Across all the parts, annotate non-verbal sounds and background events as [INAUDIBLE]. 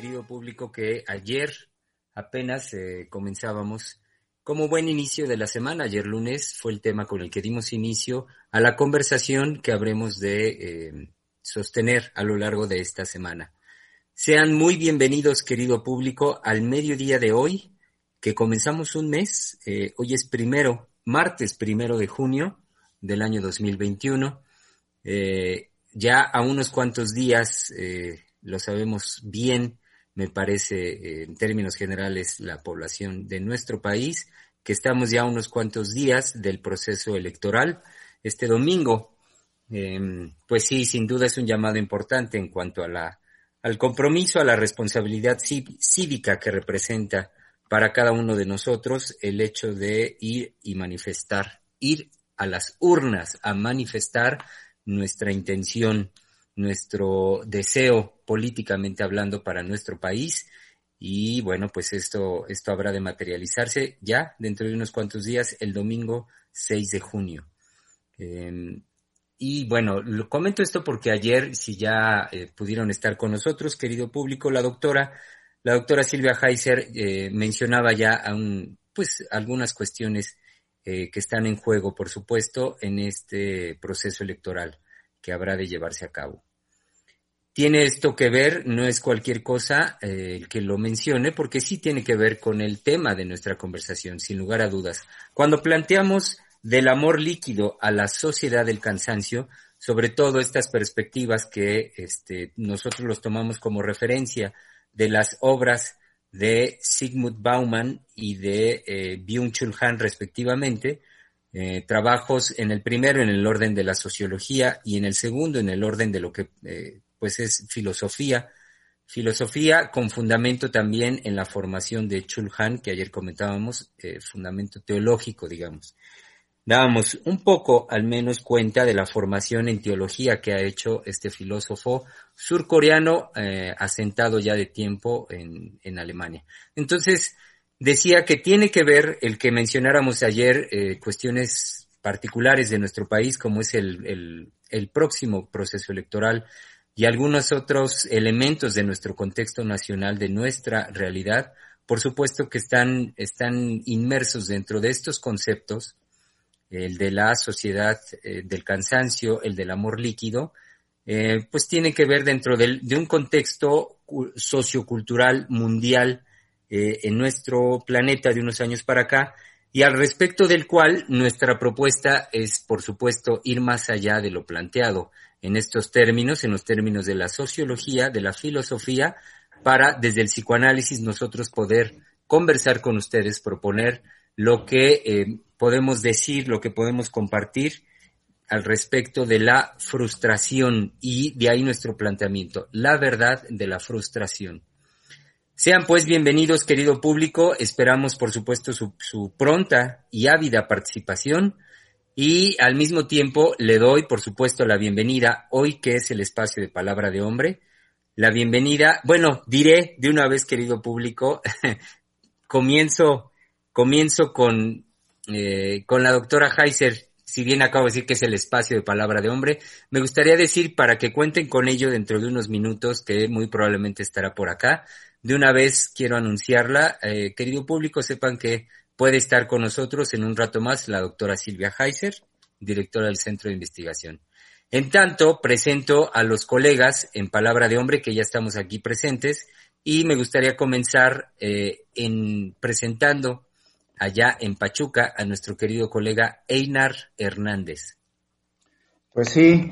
Querido público, que ayer apenas eh, comenzábamos como buen inicio de la semana. Ayer lunes fue el tema con el que dimos inicio a la conversación que habremos de eh, sostener a lo largo de esta semana. Sean muy bienvenidos, querido público, al mediodía de hoy, que comenzamos un mes. Eh, hoy es primero, martes primero de junio del año 2021. Eh, ya a unos cuantos días, lo sabemos bien, me parece, eh, en términos generales, la población de nuestro país, que estamos ya unos cuantos días del proceso electoral. Este domingo, eh, pues sí, sin duda es un llamado importante en cuanto a la, al compromiso, a la responsabilidad cí- cívica que representa para cada uno de nosotros el hecho de ir y manifestar, ir a las urnas a manifestar nuestra intención, nuestro deseo políticamente hablando para nuestro país. Y bueno, pues esto, esto habrá de materializarse ya dentro de unos cuantos días, el domingo 6 de junio. Eh, y bueno, lo comento esto porque ayer, si ya eh, pudieron estar con nosotros, querido público, la doctora, la doctora Silvia Heiser eh, mencionaba ya aún, pues algunas cuestiones eh, que están en juego, por supuesto, en este proceso electoral que habrá de llevarse a cabo. Tiene esto que ver, no es cualquier cosa eh, el que lo mencione, porque sí tiene que ver con el tema de nuestra conversación, sin lugar a dudas. Cuando planteamos del amor líquido a la sociedad del cansancio, sobre todo estas perspectivas que este, nosotros los tomamos como referencia de las obras de Sigmund Bauman y de eh, Byung-Chul Han respectivamente, eh, trabajos en el primero en el orden de la sociología y en el segundo en el orden de lo que eh, pues es filosofía, filosofía con fundamento también en la formación de Chul Han que ayer comentábamos, eh, fundamento teológico digamos. Dábamos un poco al menos cuenta de la formación en teología que ha hecho este filósofo surcoreano eh, asentado ya de tiempo en, en Alemania. Entonces, decía que tiene que ver el que mencionáramos ayer eh, cuestiones particulares de nuestro país, como es el, el, el, próximo proceso electoral y algunos otros elementos de nuestro contexto nacional, de nuestra realidad, por supuesto que están, están inmersos dentro de estos conceptos, el de la sociedad eh, del cansancio, el del amor líquido, eh, pues tiene que ver dentro de un contexto sociocultural mundial eh, en nuestro planeta de unos años para acá y al respecto del cual nuestra propuesta es, por supuesto, ir más allá de lo planteado en estos términos, en los términos de la sociología, de la filosofía, para desde el psicoanálisis nosotros poder conversar con ustedes, proponer lo que eh, podemos decir, lo que podemos compartir al respecto de la frustración y de ahí nuestro planteamiento, la verdad de la frustración. Sean pues bienvenidos, querido público. Esperamos, por supuesto, su, su, pronta y ávida participación. Y al mismo tiempo le doy, por supuesto, la bienvenida hoy, que es el espacio de palabra de hombre. la bienvenida. Bueno, diré de una vez, querido público, [LAUGHS] comienzo, comienzo con, eh, con la doctora Heiser. Si bien acabo de decir que es el espacio de palabra de hombre, me gustaría decir para que cuenten con ello dentro de unos minutos, que muy probablemente estará por acá. De una vez quiero anunciarla. Eh, querido público, sepan que puede estar con nosotros en un rato más la doctora Silvia Heiser, directora del Centro de Investigación. En tanto, presento a los colegas en Palabra de Hombre que ya estamos aquí presentes y me gustaría comenzar eh, en presentando allá en Pachuca a nuestro querido colega Einar Hernández. Pues sí,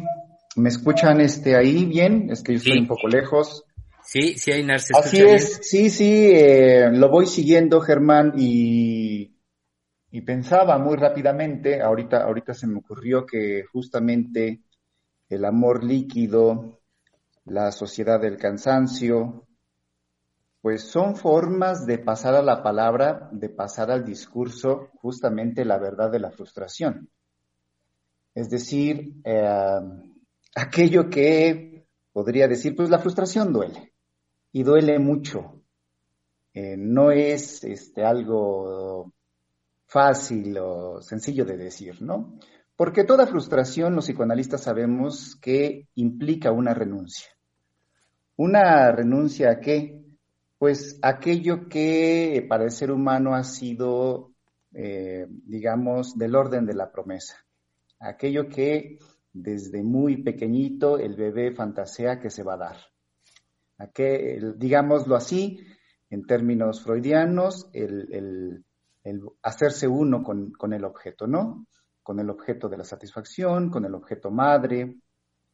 ¿me escuchan este ahí bien? Es que yo estoy un poco lejos. Sí, sí, se escucha Así es, sí, sí, eh, lo voy siguiendo, Germán, y, y pensaba muy rápidamente, ahorita, ahorita se me ocurrió que justamente el amor líquido, la sociedad del cansancio, pues son formas de pasar a la palabra, de pasar al discurso justamente la verdad de la frustración. Es decir, eh, aquello que podría decir, pues la frustración duele y duele mucho. Eh, no es este, algo fácil o sencillo de decir, ¿no? Porque toda frustración, los psicoanalistas sabemos que implica una renuncia. ¿Una renuncia a qué? Pues aquello que para el ser humano ha sido, eh, digamos, del orden de la promesa. Aquello que desde muy pequeñito el bebé fantasea que se va a dar. Aquel, digámoslo así, en términos freudianos, el, hacerse uno con, con el objeto, ¿no? con el objeto de la satisfacción, con el objeto madre,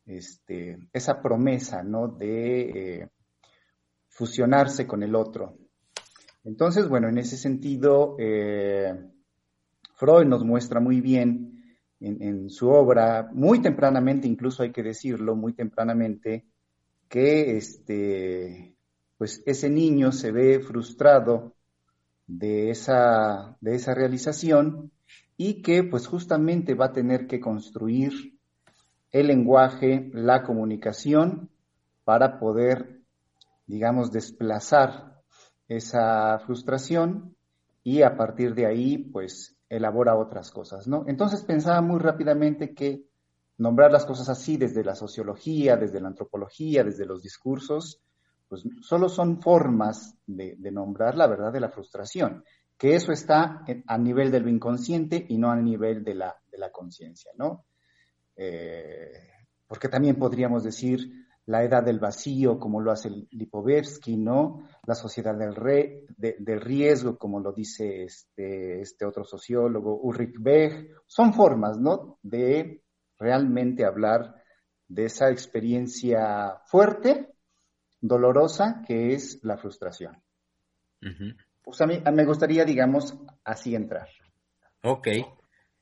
este, esa promesa ¿no? de eh, fusionarse con el otro. Entonces, bueno, en ese sentido, eh, Freud nos muestra muy bien en, su obra, muy tempranamente, incluso hay que decirlo, muy tempranamente, que este, pues ese niño se ve frustrado de esa, de esa realización y que pues justamente va a tener que construir el lenguaje, la comunicación para poder, digamos, desplazar esa frustración y a partir de ahí pues elabora otras cosas, ¿no? Entonces pensaba muy rápidamente que nombrar las cosas así desde la sociología, desde la antropología, desde los discursos, pues solo son formas de, nombrar la verdad de la frustración que eso está a nivel de lo inconsciente y no a nivel de la, conciencia, ¿no? Eh, porque también podríamos decir la edad del vacío, como lo hace Lipovetsky, ¿no? La sociedad del, del riesgo, como lo dice este, este otro sociólogo, Ulrich Beck. Son formas, ¿no? De realmente hablar de esa experiencia fuerte, dolorosa, que es la frustración. Pues a mí me gustaría, digamos, así entrar. Ok,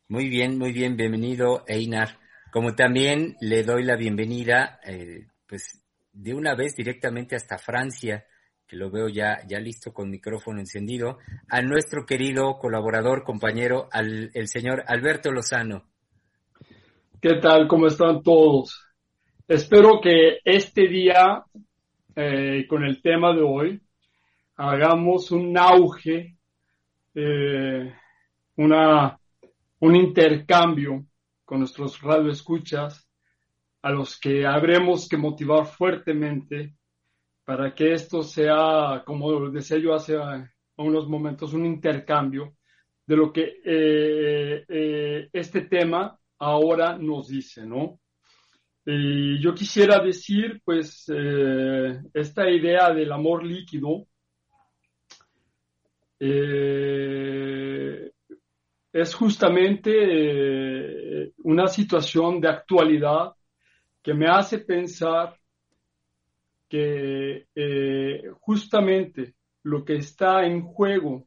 muy bien, muy bien, bienvenido Einar. Como también le doy la bienvenida, eh, pues de una vez directamente hasta Francia, que lo veo ya, ya listo con micrófono encendido, a nuestro querido colaborador, compañero, al, el señor Alberto Lozano. ¿Qué tal? ¿Cómo están todos? Espero que este día, eh, con el tema de hoy, hagamos un auge, eh, una, un intercambio con nuestros radioescuchas, a los que habremos que motivar fuertemente para que esto sea, como decía yo hace unos momentos, un intercambio de lo que eh, este tema ahora nos dice, ¿no? Y yo quisiera decir, pues, esta idea del amor líquido, eh, es justamente eh, una situación de actualidad que me hace pensar que eh, justamente lo que está en juego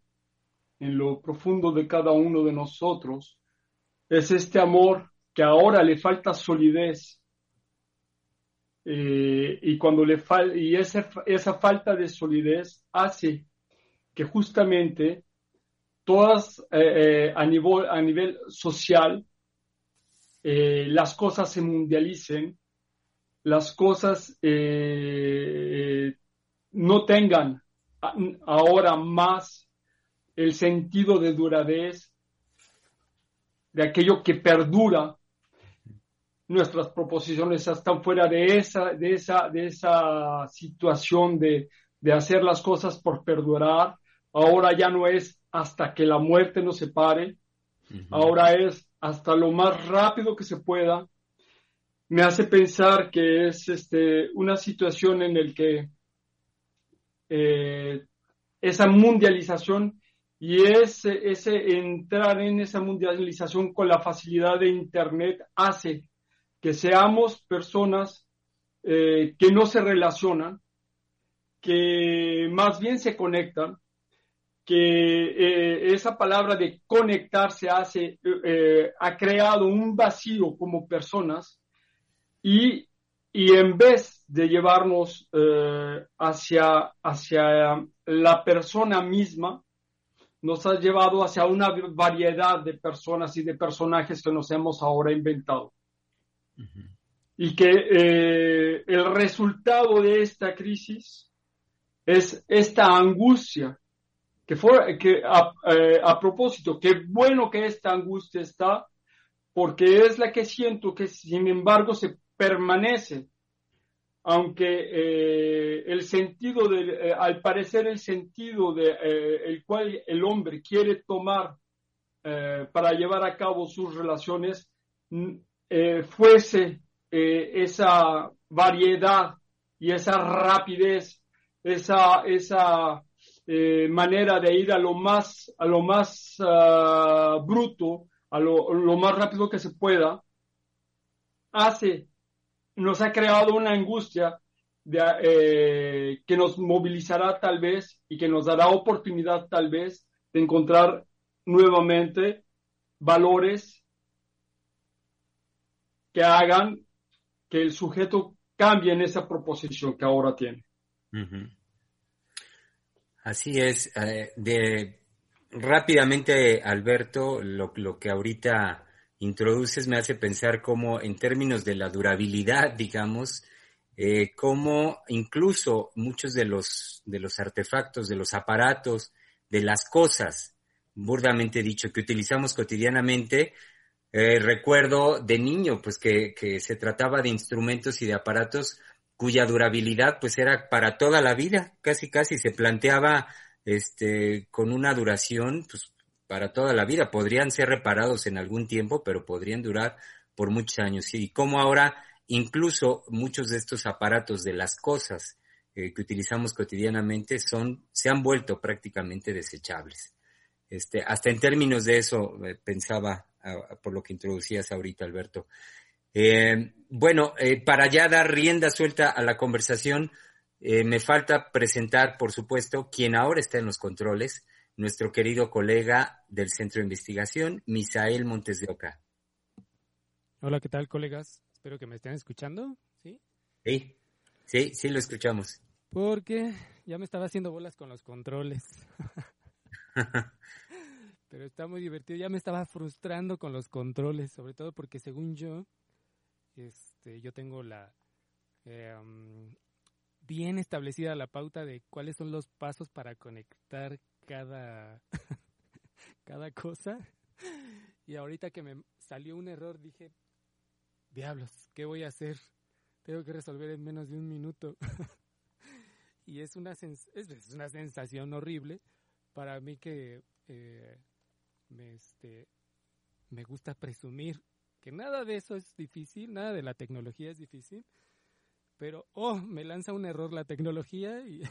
en lo profundo de cada uno de nosotros es este amor que ahora le falta solidez y cuando le y esa, esa falta de solidez hace que justamente todas eh, eh, a, nivel, a nivel social eh, las cosas se mundialicen las cosas eh, no tengan ahora más el sentido de duradez, de aquello que perdura, nuestras proposiciones están fuera de esa, de esa, de esa situación de, de hacer las cosas por perdurar. Ahora ya no es hasta que la muerte nos separe, ahora es hasta lo más rápido que se pueda. Me hace pensar que es este, una situación en la que eh, esa mundialización y ese, ese entrar en esa mundialización con la facilidad de Internet hace que seamos personas eh, que no se relacionan, que más bien se conectan, que eh, esa palabra de conectarse hace, eh, ha creado un vacío como personas y, y en vez de llevarnos hacia, hacia la persona misma, nos ha llevado hacia una variedad de personas y de personajes que nos hemos ahora inventado. Y que eh, el resultado de esta crisis es esta angustia, que, fue, que eh, a, propósito, qué bueno que esta angustia está, porque es la que siento que sin embargo se permanece, aunque eh, el sentido de, al parecer el sentido de el cual el hombre quiere tomar para llevar a cabo sus relaciones eh, fuese eh, esa variedad y esa rapidez, esa, esa eh, manera de ir a lo más, a lo más ah, bruto, a lo, lo, más rápido que se pueda, hace, nos ha creado una angustia de, que nos movilizará tal vez y que nos dará oportunidad tal vez de encontrar nuevamente valores que hagan que el sujeto cambie en esa proposición que ahora tiene. Así es. Eh, de rápidamente, Alberto, lo, que ahorita introduces me hace pensar cómo en términos de la durabilidad, digamos, eh, cómo incluso muchos de los, de los artefactos, de los aparatos, de las cosas, burdamente dicho, que utilizamos cotidianamente, eh, recuerdo de niño, pues que, que se trataba de instrumentos y de aparatos cuya durabilidad pues era para toda la vida, casi casi se planteaba este con una duración pues para toda la vida, podrían ser reparados en algún tiempo, pero podrían durar por muchos años. Y como ahora incluso muchos de estos aparatos de las cosas eh, que utilizamos cotidianamente son se han vuelto prácticamente desechables. Este, hasta en términos de eso eh, pensaba por lo que introducías ahorita, Alberto. Eh, bueno, para ya dar rienda suelta a la conversación, me falta presentar, por supuesto, quien ahora está en los controles, nuestro querido colega del Centro de Investigación, Misael Montes de Oca. Hola, ¿qué tal, colegas? Espero que me estén escuchando, ¿sí? Sí, sí, sí lo escuchamos. Porque ya me estaba haciendo bolas con los controles. [LAUGHS] Pero está muy divertido. Ya me estaba frustrando con los controles, sobre todo porque según yo, este, yo tengo la em, bien establecida la pauta de cuáles son los pasos para conectar cada [LAUGHS] cada cosa. Y ahorita que me salió un error dije, diablos, ¿qué voy a hacer? Tengo que resolver en menos de un minuto. [LAUGHS] y es una, es una sensación horrible para mí que eh, me, este, me gusta presumir que nada de eso es difícil, nada de la tecnología es difícil, pero, oh, me lanza un error la tecnología y,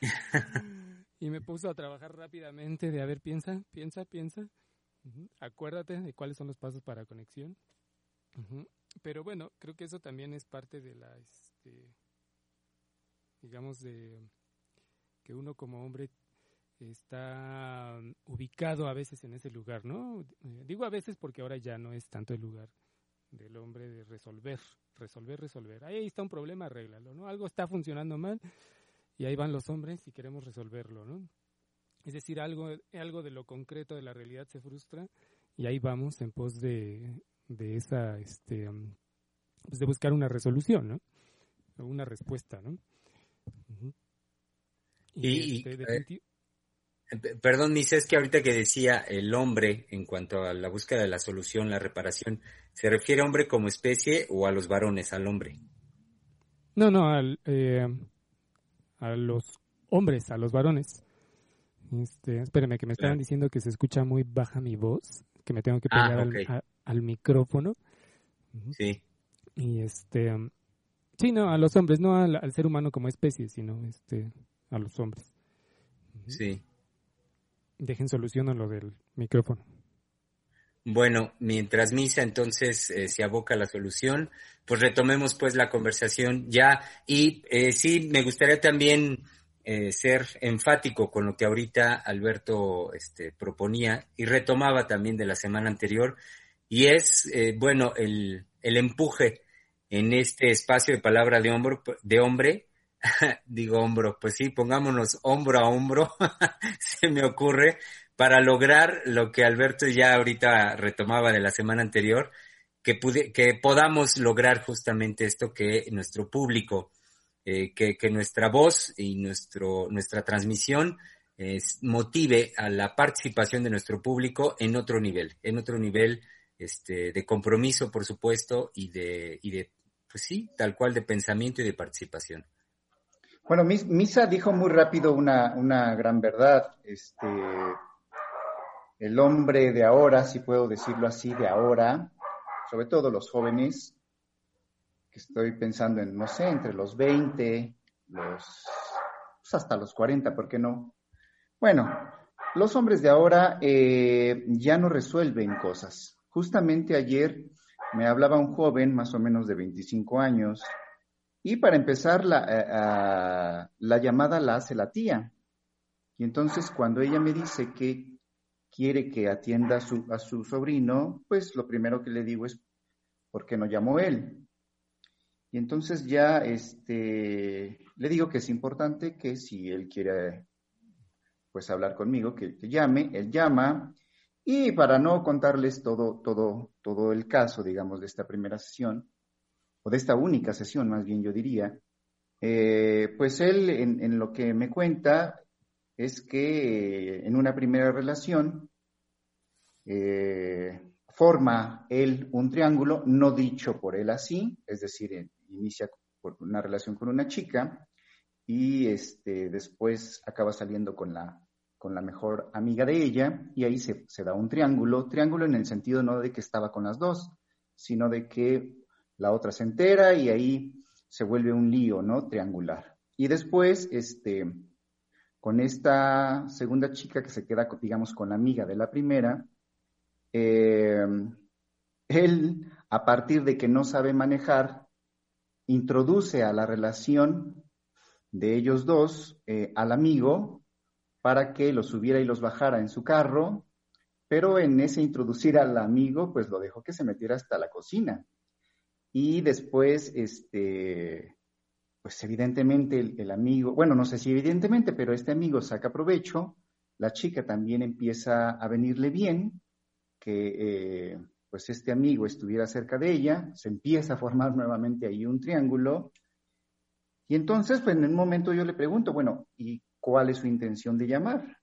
[LAUGHS] y me puso a trabajar rápidamente de, a ver, piensa, piensa, piensa, acuérdate de cuáles son los pasos para conexión. Pero bueno, creo que eso también es parte de la, este, digamos, de que uno como hombre está mm, ubicado a veces en ese lugar, ¿no? Eh, digo a veces porque ahora ya no es tanto el lugar del hombre de resolver, resolver, resolver. Ahí está un problema, arréglalo, ¿no? Algo está funcionando mal y ahí van los hombres y queremos resolverlo, ¿no? Es decir, algo, algo de lo concreto de la realidad se frustra y ahí vamos en pos de, de esa, este, mm, pues de buscar una resolución, ¿no? una respuesta, ¿no? Y, este, eh, perdón, Misa, es que ahorita que decía el hombre en cuanto a la búsqueda de la solución, la reparación, ¿se refiere a hombre como especie o a los varones, al hombre? No, no, al, eh, a los hombres, a los varones. Este, espérame, que me estaban diciendo que se escucha muy baja mi voz, que me tengo que ah, pegar al, micrófono. Sí. Y este, sí, no, a los hombres, no al, ser humano como especie, sino este, a los hombres. Sí. Dejen solución a lo del micrófono. Bueno, mientras Misa entonces eh, se aboca la solución, pues retomemos pues la conversación ya. Y eh, sí, me gustaría también eh, ser enfático con lo que ahorita Alberto este, proponía y retomaba también de la semana anterior y es, bueno, el, el empuje en este espacio de palabra de, hombro, de hombre. [LAUGHS] Digo hombro, pues sí, pongámonos hombro a hombro, [LAUGHS] se me ocurre, para lograr lo que Alberto ya ahorita retomaba de la semana anterior, que, que podamos lograr justamente esto que nuestro público, eh, que, nuestra voz y nuestro, nuestra transmisión motive a la participación de nuestro público en otro nivel, en otro nivel este, de compromiso, por supuesto, y de, y de, pues sí, tal cual de pensamiento y de participación. Bueno, Misa dijo muy rápido una, una gran verdad. Este, el hombre de ahora, si puedo decirlo así, de ahora, sobre todo los jóvenes, que estoy pensando en, no sé, entre los 20, los, pues hasta los 40, ¿por qué no? Bueno, los hombres de ahora eh, ya no resuelven cosas. Justamente ayer me hablaba un joven, más o menos de 25 años, y para empezar, la, eh, la llamada la hace la tía. Y entonces cuando ella me dice que quiere que atienda a su, a su sobrino, pues lo primero que le digo es, ¿por qué no llamó él? Y entonces ya este, le digo que es importante que si él quiere pues hablar conmigo, que, que llame, él llama. Y para no contarles todo, todo, todo el caso, digamos, de esta primera sesión, o de esta única sesión, más bien yo diría, eh, pues él en, lo que me cuenta es que en una primera relación eh, forma él un triángulo, no dicho por él así, es decir, inicia por una relación con una chica y este, después acaba saliendo con la, con la mejor amiga de ella y ahí se, se da un triángulo, triángulo en el sentido no de que estaba con las dos, sino de que la otra se entera y ahí se vuelve un lío, ¿no? Triangular. Y después, este, con esta segunda chica que se queda, digamos, con la amiga de la primera, eh, él, a partir de que no sabe manejar, introduce a la relación de ellos dos eh, al amigo para que los subiera y los bajara en su carro, pero en ese introducir al amigo, pues lo dejó que se metiera hasta la cocina. Y después, este, pues evidentemente el, amigo, bueno, no sé si evidentemente, pero este amigo saca provecho, la chica también empieza a venirle bien, que eh, pues este amigo estuviera cerca de ella, se empieza a formar nuevamente ahí un triángulo, y entonces, pues en un momento yo le pregunto, bueno, ¿y cuál es su intención de llamar?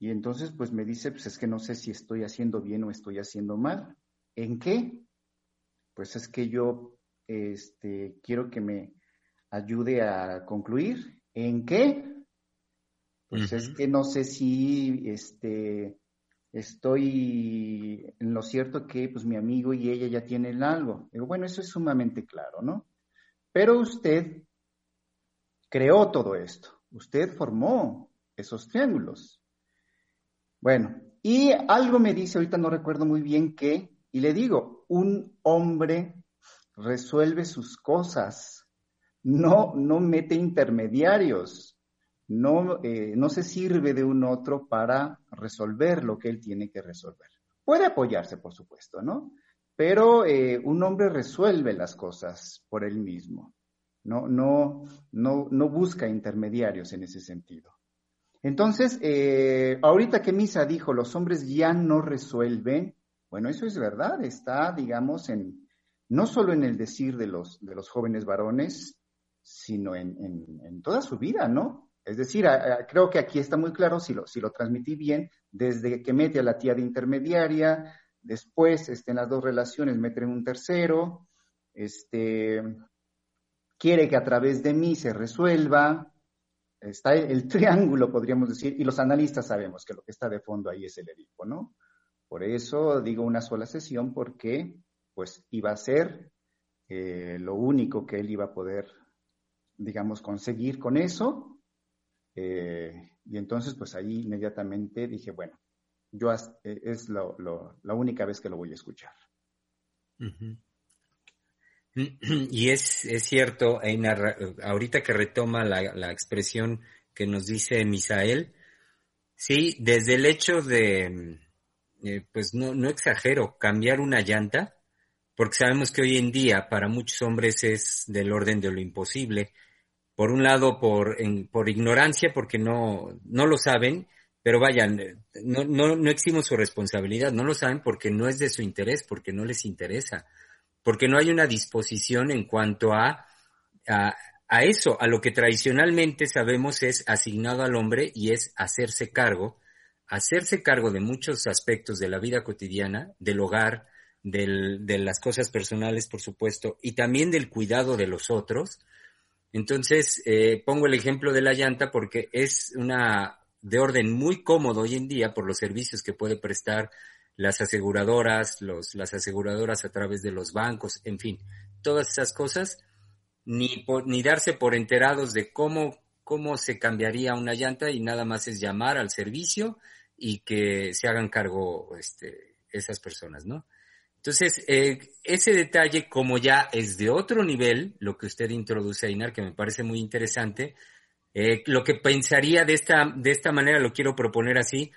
Y entonces, pues me dice, pues es que no sé si estoy haciendo bien o estoy haciendo mal. ¿En qué? pues es que yo este, quiero que me ayude a concluir. ¿En qué? Pues es que no sé si este, estoy en lo cierto que pues mi amigo y ella ya tienen algo. Digo, bueno, eso es sumamente claro, ¿no? Pero usted creó todo esto. Usted formó esos triángulos. Bueno, y algo me dice, ahorita no recuerdo muy bien qué, y le digo, un hombre resuelve sus cosas, no, no mete intermediarios, no, eh, no se sirve de un otro para resolver lo que él tiene que resolver. Puede apoyarse, por supuesto, ¿no? Pero eh, un hombre resuelve las cosas por él mismo, no, no, no, no busca intermediarios en ese sentido. Entonces, eh, ahorita que Misa dijo, los hombres ya no resuelven, bueno, eso es verdad, está, digamos, en no solo en el decir de los, de los jóvenes varones, sino en, toda su vida, ¿no? Es decir, creo que aquí está muy claro, si lo, si lo transmití bien, desde que mete a la tía de intermediaria, después este, en las dos relaciones meten un tercero, este, quiere que a través de mí se resuelva, está el, triángulo, podríamos decir, y los analistas sabemos que lo que está de fondo ahí es el Edipo, ¿no? Por eso digo una sola sesión, porque pues iba a ser eh, lo único que él iba a poder, digamos, conseguir con eso. Eh, y entonces, pues ahí inmediatamente dije, bueno, yo eh, es la única vez que lo voy a escuchar. [CLEARS THROAT] Y es, es cierto, Einar, ahorita que retoma la, la, expresión que nos dice Misael, sí, desde el hecho de, eh, pues no, no exagero, cambiar una llanta, porque sabemos que hoy en día para muchos hombres es del orden de lo imposible. Por un lado, por, en, por ignorancia, porque no, no lo saben, pero vayan, no, no, no eximos su responsabilidad, no lo saben porque no es de su interés, porque no les interesa porque no hay una disposición en cuanto a, a, eso, a lo que tradicionalmente sabemos es asignado al hombre y es hacerse cargo, hacerse cargo de muchos aspectos de la vida cotidiana, del hogar, de las cosas personales, por supuesto, y también del cuidado de los otros. Entonces, eh, pongo el ejemplo de la llanta porque es una de orden muy cómodo hoy en día por los servicios que puede prestar las aseguradoras, los, las aseguradoras a través de los bancos, en fin, todas esas cosas, ni, ni darse por enterados de cómo, cómo se cambiaría una llanta y nada más es llamar al servicio y que se hagan cargo este, esas personas, ¿no? Entonces, eh, ese detalle, como ya es de otro nivel, lo que usted introduce, Ainar, que me parece muy interesante, eh, lo que pensaría de esta, de esta manera, lo quiero proponer así,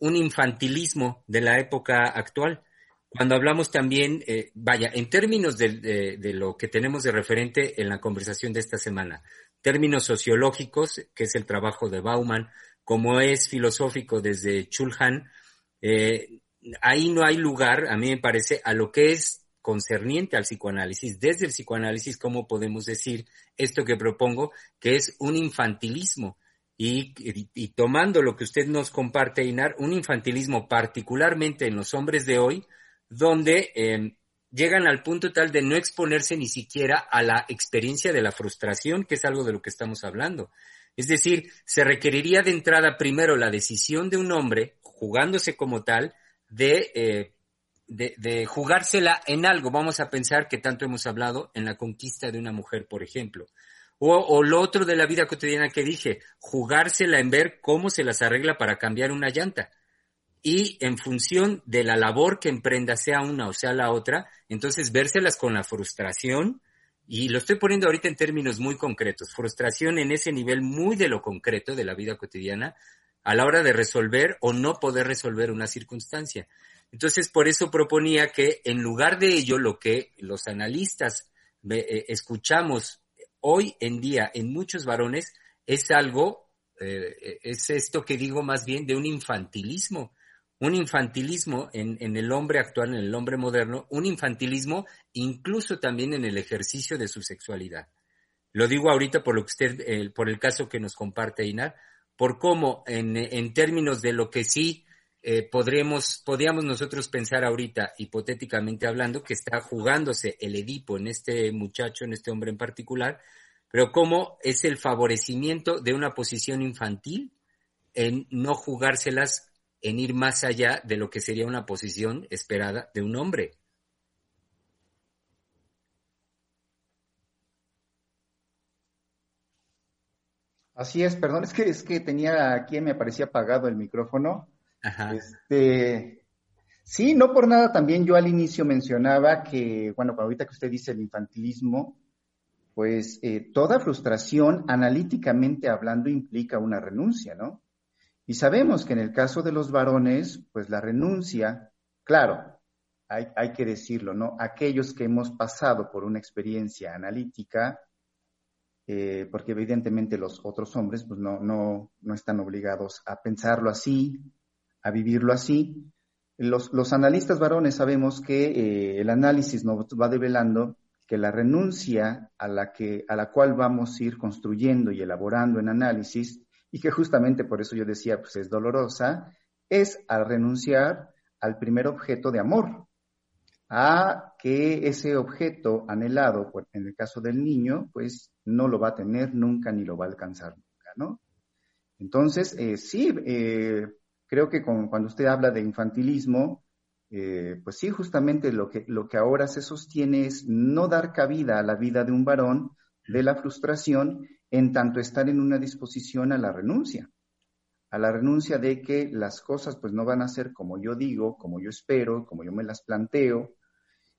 un infantilismo de la época actual. Cuando hablamos también, eh, vaya, en términos de, lo que tenemos de referente en la conversación de esta semana, términos sociológicos, que es el trabajo de Bauman, como es filosófico desde Chulhan, eh, ahí no hay lugar, a mí me parece, a lo que es concerniente al psicoanálisis. Desde el psicoanálisis, ¿cómo podemos decir esto que propongo, que es un infantilismo? Y, tomando lo que usted nos comparte, Inar, un infantilismo particularmente en los hombres de hoy, donde em, llegan al punto tal de no exponerse ni siquiera a la experiencia de la frustración, que es algo de lo que estamos hablando. Es decir, se requeriría de entrada primero la decisión de un hombre, jugándose como tal, de, eh, de, de jugársela en algo. Vamos a pensar que tanto hemos hablado en la conquista de una mujer, por ejemplo. O, lo otro de la vida cotidiana que dije, jugársela en ver cómo se las arregla para cambiar una llanta. Y en función de la labor que emprenda, sea una o sea la otra, entonces vérselas con la frustración, y lo estoy poniendo ahorita en términos muy concretos, frustración en ese nivel muy de lo concreto de la vida cotidiana, a la hora de resolver o no poder resolver una circunstancia. Entonces, por eso proponía que en lugar de ello, lo que los analistas eh, escuchamos hoy en día en muchos varones es algo, eh, es esto que digo más bien de un infantilismo, un infantilismo en, en, el hombre actual, en el hombre moderno, un infantilismo incluso también en el ejercicio de su sexualidad. Lo digo ahorita por lo que usted, por el caso que nos comparte Inar, por cómo en, en términos de lo que sí eh, podríamos, podríamos nosotros pensar ahorita, hipotéticamente hablando, que está jugándose el Edipo en este muchacho, en este hombre en particular, pero cómo es el favorecimiento de una posición infantil en no jugárselas, en ir más allá de lo que sería una posición esperada de un hombre. Así es, perdón, es que es que tenía aquí me parecía apagado el micrófono. Este, sí, no por nada también yo al inicio mencionaba que, bueno, ahorita que usted dice el infantilismo, pues eh, toda frustración, analíticamente hablando, implica una renuncia, ¿no? Y sabemos que en el caso de los varones, pues la renuncia, claro, hay, hay que decirlo, ¿no? Aquellos que hemos pasado por una experiencia analítica, eh, porque evidentemente los otros hombres pues no, no, no están obligados a pensarlo así, a vivirlo así, los, los analistas varones sabemos que eh, el análisis nos va develando que la renuncia a la, que, a la cual vamos a ir construyendo y elaborando en análisis, y que justamente por eso yo decía, pues es dolorosa, es al renunciar al primer objeto de amor, a que ese objeto anhelado, en el caso del niño, pues no lo va a tener nunca ni lo va a alcanzar nunca, ¿no? Entonces, eh, sí, eh, creo que cuando usted habla de infantilismo, eh, pues sí, justamente lo que, lo que ahora se sostiene es no dar cabida a la vida de un varón de la frustración en tanto estar en una disposición a la renuncia, a la renuncia de que las cosas pues no van a ser como yo digo, como yo espero, como yo me las planteo,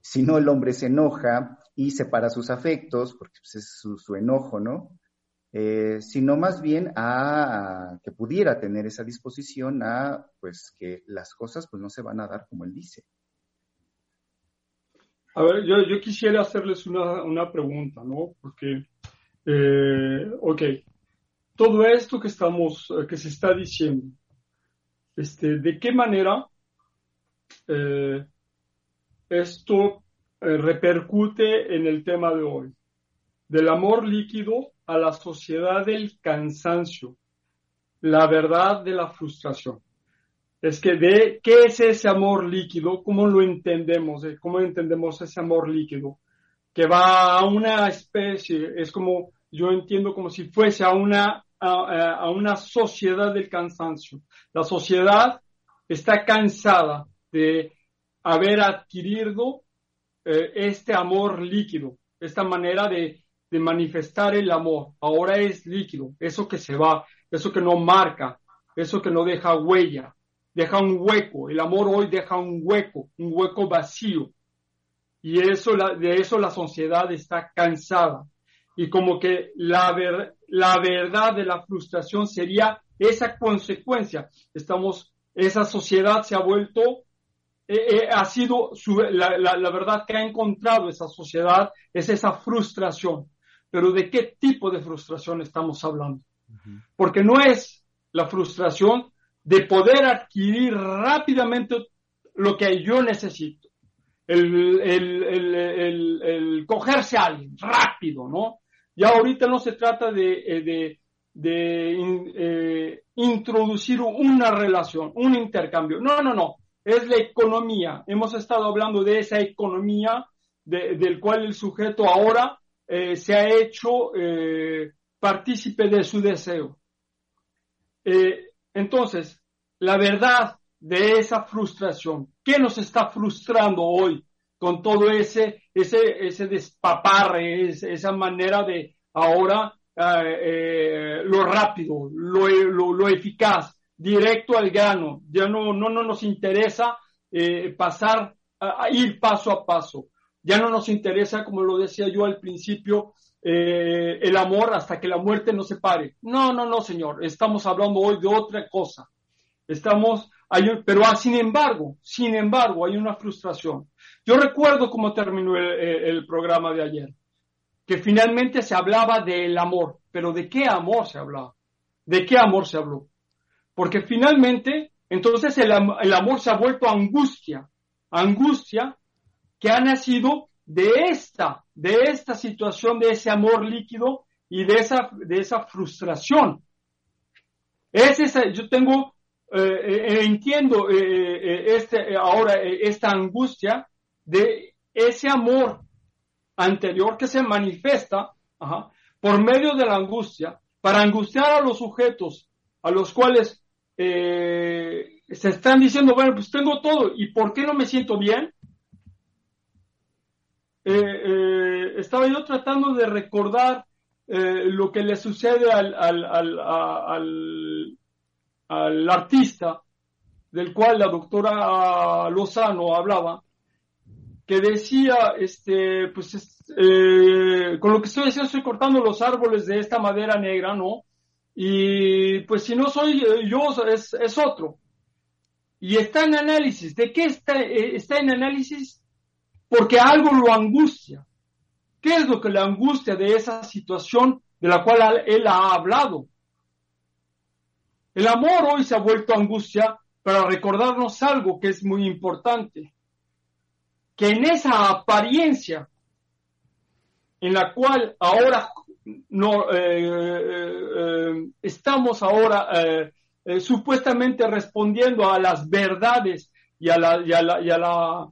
si no el hombre se enoja y separa sus afectos, porque pues, es su enojo, ¿no? Eh, sino más bien a, que pudiera tener esa disposición a pues que las cosas pues no se van a dar como él dice. A ver, yo, yo quisiera hacerles una, una pregunta, ¿no? Porque, eh, ok, todo esto que estamos, que se está diciendo, este, ¿de qué manera eh, esto repercute en el tema de hoy? Del amor líquido a la sociedad del cansancio, la verdad de la frustración. Es que de qué es ese amor líquido, cómo lo entendemos, cómo entendemos ese amor líquido, que va a una especie, es como yo entiendo como si fuese a una, a, una sociedad del cansancio. La sociedad está cansada de haber adquirido eh, este amor líquido, esta manera de de manifestar el amor. Ahora es líquido, eso que se va, eso que no marca, eso que no deja huella, deja un hueco. El amor hoy deja un hueco, un hueco vacío. Y eso, de eso la sociedad está cansada. Y como que la, la verdad de la frustración sería esa consecuencia. Estamos, esa sociedad se ha vuelto eh, eh, ha sido la, la, verdad que ha encontrado esa sociedad es esa frustración. Pero ¿de qué tipo de frustración estamos hablando? Porque no es la frustración de poder adquirir rápidamente lo que yo necesito. El, cogerse a alguien rápido, ¿no? Ya ahorita no se trata de, eh, eh, introducir una relación, un intercambio. No, no, no. Es la economía. Hemos estado hablando de esa economía del cual el sujeto ahora eh, se ha hecho eh, partícipe de su deseo. Eh, entonces, la verdad de esa frustración, ¿qué nos está frustrando hoy con todo ese, ese, ese despaparre, esa manera de ahora lo rápido, lo, lo, eficaz, directo al grano? Ya no, no, no nos interesa pasar a ir paso a paso. Ya no nos interesa, como lo decía yo al principio, eh, el amor hasta que la muerte nos separe. No, no, no, señor. Estamos hablando hoy de otra cosa. Estamos, pero ah, sin embargo, sin embargo, hay una frustración. Yo recuerdo cómo terminó el programa de ayer, que finalmente se hablaba del amor, pero ¿de qué amor se hablaba? ¿De qué amor se habló? Porque finalmente, entonces el, amor se ha vuelto angustia, angustia que ha nacido de esta, de esta situación, de ese amor líquido y de esa, de esa frustración. Es esa, yo tengo, eh, eh, entiendo eh, este, ahora esta angustia de ese amor anterior que se manifiesta por medio de la angustia para angustiar a los sujetos a los cuales se están diciendo, bueno, pues tengo todo, ¿y por qué no me siento bien? Eh, eh, estaba yo tratando de recordar eh, lo que le sucede al, al, artista, del cual la doctora Lozano hablaba, que decía, este, pues, con lo que estoy haciendo estoy cortando los árboles de esta madera negra, ¿no? Y pues si no soy yo, es, es otro. Y está en análisis. ¿De qué está, está en análisis? porque algo lo angustia. ¿Qué es lo que le angustia de esa situación de la cual él ha hablado? El amor hoy se ha vuelto angustia para recordarnos algo que es muy importante, que en esa apariencia en la cual ahora no eh, eh, eh, estamos ahora supuestamente respondiendo a las verdades y a la, y a la, y a la,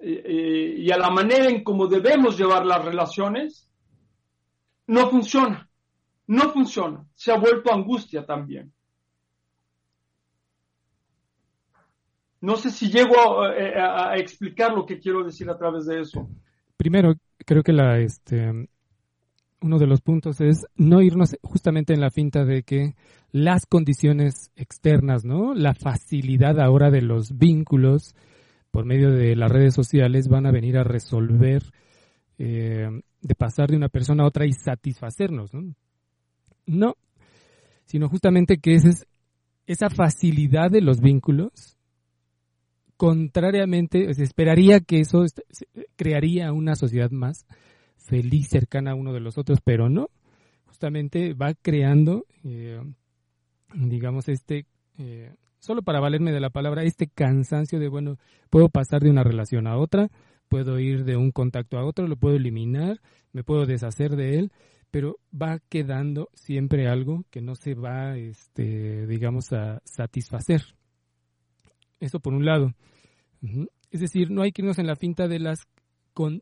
y a la manera en cómo debemos llevar las relaciones, no funciona, no funciona, se ha vuelto angustia también. No sé si llego a, a explicar lo que quiero decir a través de eso. Primero, creo que la, este, uno de los puntos es no irnos justamente en la finta de que las condiciones externas, ¿no? La facilidad ahora de los vínculos por medio de las redes sociales van a venir a resolver eh, de pasar de una persona a otra y satisfacernos, ¿no? No, sino justamente que esa, es, esa facilidad de los vínculos, contrariamente, se esperaría que eso crearía una sociedad más feliz, cercana a uno de los otros, pero no, justamente va creando, eh, digamos, este, eh, solo para valerme de la palabra, este cansancio de, bueno, puedo pasar de una relación a otra, puedo ir de un contacto a otro, lo puedo eliminar, me puedo deshacer de él, pero va quedando siempre algo que no se va, este, digamos, a satisfacer. Eso por un lado. Es decir, no hay que irnos en la finta de las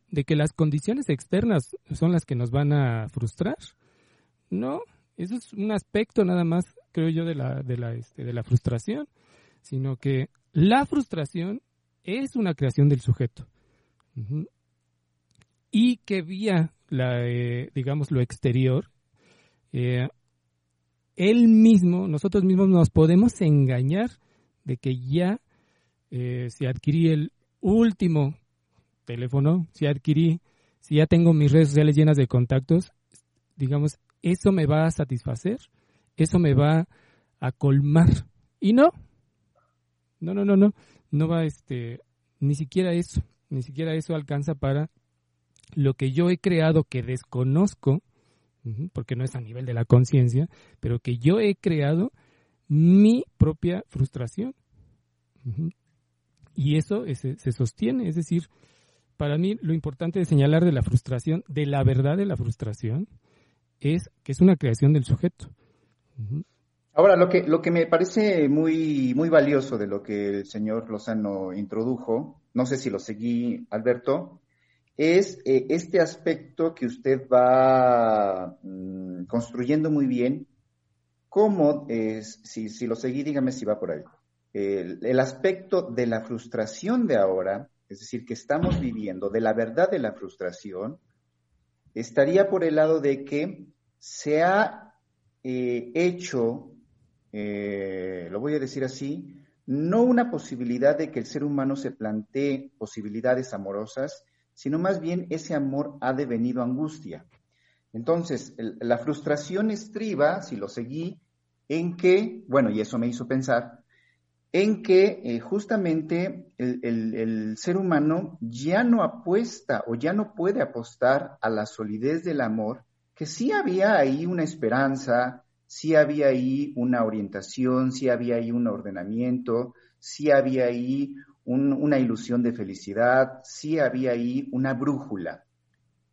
de que las condiciones externas son las que nos van a frustrar. No, eso es un aspecto nada más, creo yo, de la, de la, este, de la frustración, sino que la frustración es una creación del sujeto. Y que vía, la, eh, digamos, lo exterior, eh, él mismo, nosotros mismos nos podemos engañar de que ya eh, se adquirí el último teléfono, si adquirí, si ya tengo mis redes sociales llenas de contactos, digamos, eso me va a satisfacer, eso me va a colmar. Y no, no, no, no, no, no va, este, ni siquiera eso, ni siquiera eso alcanza para lo que yo he creado que desconozco, porque no es a nivel de la conciencia, pero que yo he creado mi propia frustración. Y eso se sostiene, es decir, para mí lo importante de señalar de la frustración, de la verdad de la frustración, es que es una creación del sujeto. Ahora, lo que, lo que me parece muy, muy valioso de lo que el señor Lozano introdujo, no sé si lo seguí, Alberto, es eh, este aspecto que usted va mm, construyendo muy bien, cómo, es, si, si, lo seguí, dígame si va por ahí. el aspecto de la frustración de ahora es decir, que estamos viviendo de la verdad de la frustración, estaría por el lado de que se ha eh, hecho, eh, lo voy a decir así, no una posibilidad de que el ser humano se plantee posibilidades amorosas, sino más bien ese amor ha devenido angustia. Entonces, la frustración estriba, si lo seguí, en que, bueno, y eso me hizo pensar, en que eh, justamente el, ser humano ya no apuesta o ya no puede apostar a la solidez del amor, que sí había ahí una esperanza, sí había ahí una orientación, sí había ahí un ordenamiento, sí había ahí una ilusión de felicidad, sí había ahí una brújula.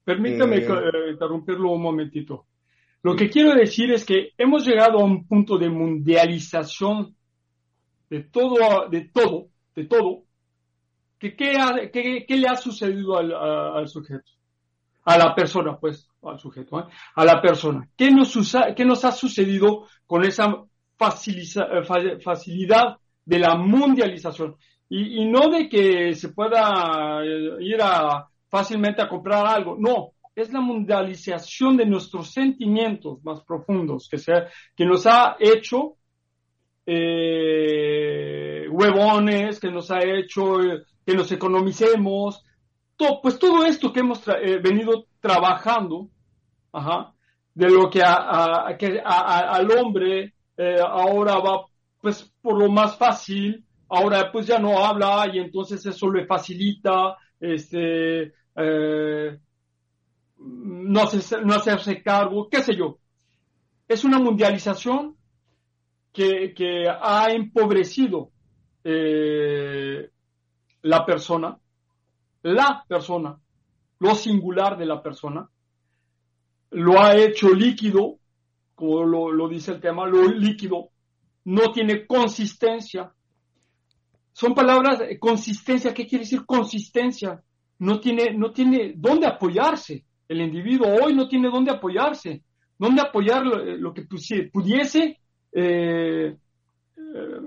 Permítame eh, eh, interrumpirlo un momentito. Lo que quiero decir es que hemos llegado a un punto de mundialización de todo, de todo, de todo, que qué, le ha sucedido al, sujeto, a la persona, pues, al sujeto, ¿eh? a la persona. ¿Qué nos, qué nos ha sucedido con esa facilidad de la mundialización? Y, no de que se pueda eh, ir a, fácilmente a comprar algo, no, es la mundialización de nuestros sentimientos más profundos que, sea, que nos ha hecho eh, huevones, que nos ha hecho eh, que nos economicemos, todo, pues todo esto que hemos eh, venido trabajando, de lo que, a, que al hombre eh, ahora va pues por lo más fácil, ahora pues ya no habla y entonces eso le facilita, este, no, no hacerse cargo, qué sé yo. Es una mundialización que, ha empobrecido eh, la persona, la persona, lo singular de la persona, lo ha hecho líquido, como lo, dice el tema, lo líquido, no tiene consistencia. Son palabras, consistencia, ¿qué quiere decir consistencia? No tiene, no tiene dónde apoyarse. El individuo hoy no tiene dónde apoyarse, dónde apoyar lo, que pudiese eh, eh,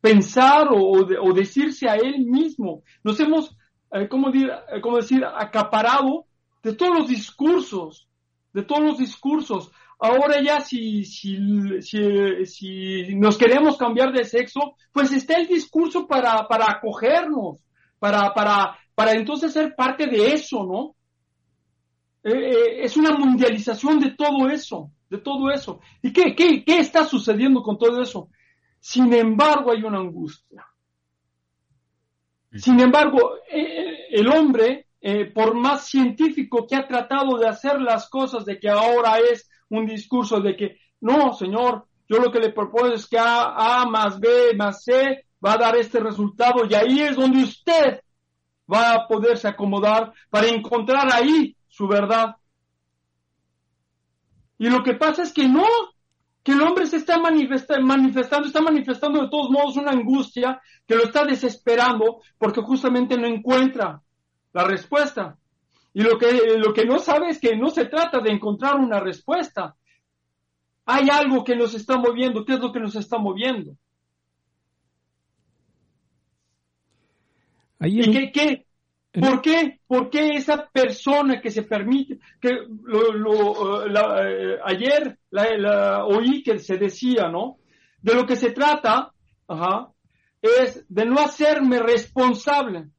pensar o, decirse a él mismo. Nos hemos, eh, ¿cómo, decir, acaparado de todos los discursos, de todos los discursos. Ahora ya si, si, si, nos queremos cambiar de sexo, pues está el discurso para, para acogernos, para, para, para entonces ser parte de eso, ¿no? Es una mundialización de todo eso, de todo eso. ¿Y qué, qué, qué está sucediendo con todo eso? Sin embargo, hay una angustia. Sin embargo, eh, el hombre, por más científico que ha tratado de hacer las cosas, de que ahora es un discurso de que, no, señor, yo lo que le propongo es que A, A más B más C va a dar este resultado y ahí es donde usted va a poderse acomodar para encontrar ahí su verdad. Y lo que pasa es que no, que el hombre se está manifestando, está manifestando de todos modos una angustia que lo está desesperando porque justamente no encuentra la respuesta. Y lo que, lo que no sabe es que no se trata de encontrar una respuesta. Hay algo que nos está moviendo. ¿Qué es lo que nos está moviendo? ¿Y qué, ¿Por qué? ¿Por qué esa persona que se permite, que lo, eh, ayer la, oí que se decía, ¿no? De lo que se trata, es de no hacerme responsable.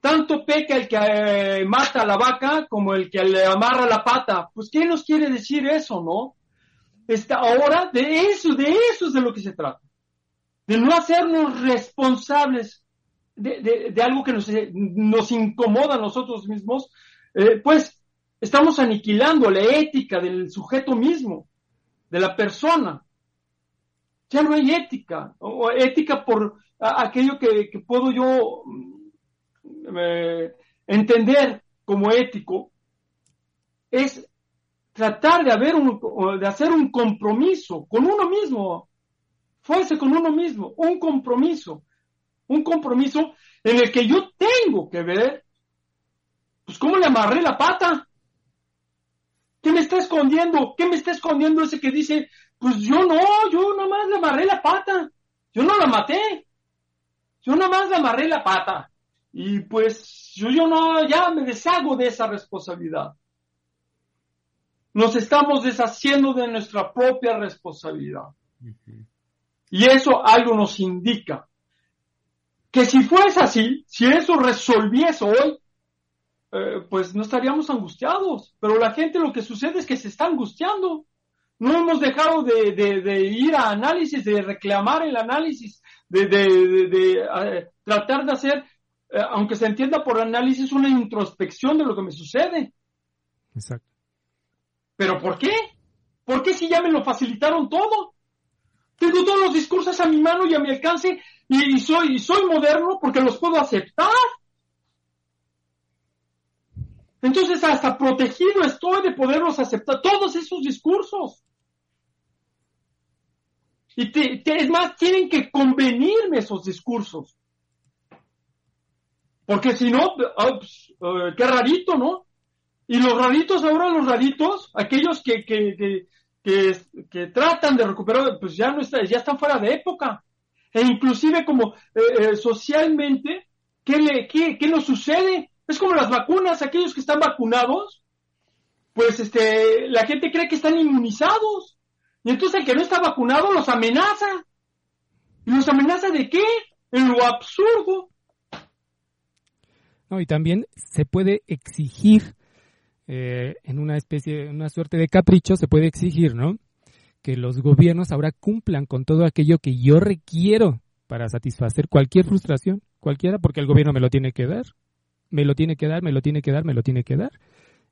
Tanto peca el que eh, mata a la vaca como el que le amarra la pata. Pues, ¿qué nos quiere decir eso, no? Está ahora de eso, de eso es de lo que se trata. De no hacernos responsables de, algo que nos, nos, incomoda a nosotros mismos, eh, pues estamos aniquilando la ética del sujeto mismo, de la persona. Ya no hay ética, o ética por aquello que, puedo yo mm, eh, entender como ético, es tratar de, haber un, de hacer un compromiso con uno mismo, fuerza con uno mismo, un compromiso un compromiso en el que yo tengo que ver, pues cómo le amarré la pata. ¿Qué me está escondiendo? ¿Qué me está escondiendo ese que dice, pues yo no, yo nomás le amarré la pata, yo no la maté, yo nomás le amarré la pata. Y pues yo, yo no, ya me deshago de esa responsabilidad. Nos estamos deshaciendo de nuestra propia responsabilidad. Y eso algo nos indica que si fuese así, si eso resolviese hoy, eh, pues no estaríamos angustiados. Pero la gente lo que sucede es que se está angustiando. No hemos dejado de, ir a análisis, de reclamar el análisis, de, eh, tratar de hacer, eh, aunque se entienda por análisis, una introspección de lo que me sucede. Exacto. ¿Pero por qué? ¿Por qué si ya me lo facilitaron todo? Tengo todos los discursos a mi mano y a mi alcance y, soy, soy moderno porque los puedo aceptar. Entonces hasta protegido estoy de poderlos aceptar, todos esos discursos. Y es más, tienen que convenirme esos discursos. Porque si no, ah, pues, eh, qué rarito, ¿no? Y los raritos, ahora los raritos, aquellos que, que, que, tratan de recuperar, pues ya no está, ya están fuera de época. E inclusive como eh, eh, socialmente, ¿qué, le, qué, ¿qué nos sucede? Es como las vacunas, aquellos que están vacunados, pues este, la gente cree que están inmunizados. Y entonces el que no está vacunado los amenaza. ¿Y los amenaza de qué? En lo absurdo. No, y también se puede exigir eh, en una especie, una suerte de capricho, se puede exigir, ¿no? Que los gobiernos ahora cumplan con todo aquello que yo requiero para satisfacer cualquier frustración, cualquiera, porque el gobierno me lo tiene que dar, me lo tiene que dar, me lo tiene que dar, me lo tiene que dar.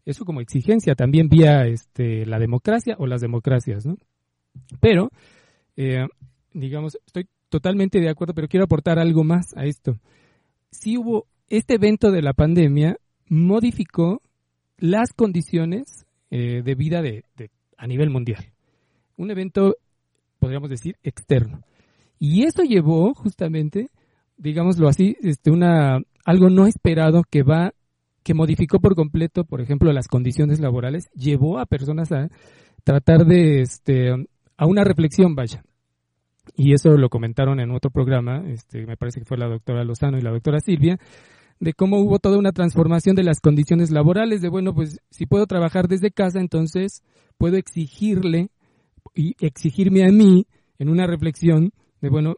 Eso como exigencia también vía este, la democracia o las democracias, ¿no? Pero, eh, digamos, estoy totalmente de acuerdo, pero quiero aportar algo más a esto. Sí hubo, este evento de la pandemia modificó las condiciones eh, de vida de, a nivel mundial. Un evento, podríamos decir, externo. Y eso llevó justamente, digámoslo así, este, una, algo no esperado que va, que modificó por completo, por ejemplo, las condiciones laborales, llevó a personas a tratar de, este, a una reflexión, vaya. Y eso lo comentaron en otro programa, este, me parece que fue la doctora Lozano y la doctora Silvia, de cómo hubo toda una transformación de las condiciones laborales, de bueno, pues si puedo trabajar desde casa, entonces puedo exigirle y exigirme a mí en una reflexión de bueno,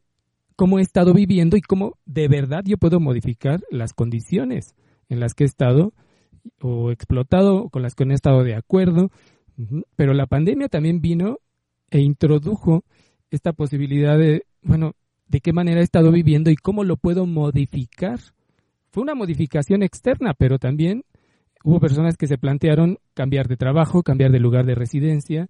cómo he estado viviendo y cómo de verdad yo puedo modificar las condiciones en las que he estado o explotado con las que no he estado de acuerdo. Pero la pandemia también vino e introdujo esta posibilidad de, bueno, de qué manera he estado viviendo y cómo lo puedo modificar fue una modificación externa, pero también hubo personas que se plantearon cambiar de trabajo, cambiar de lugar de residencia.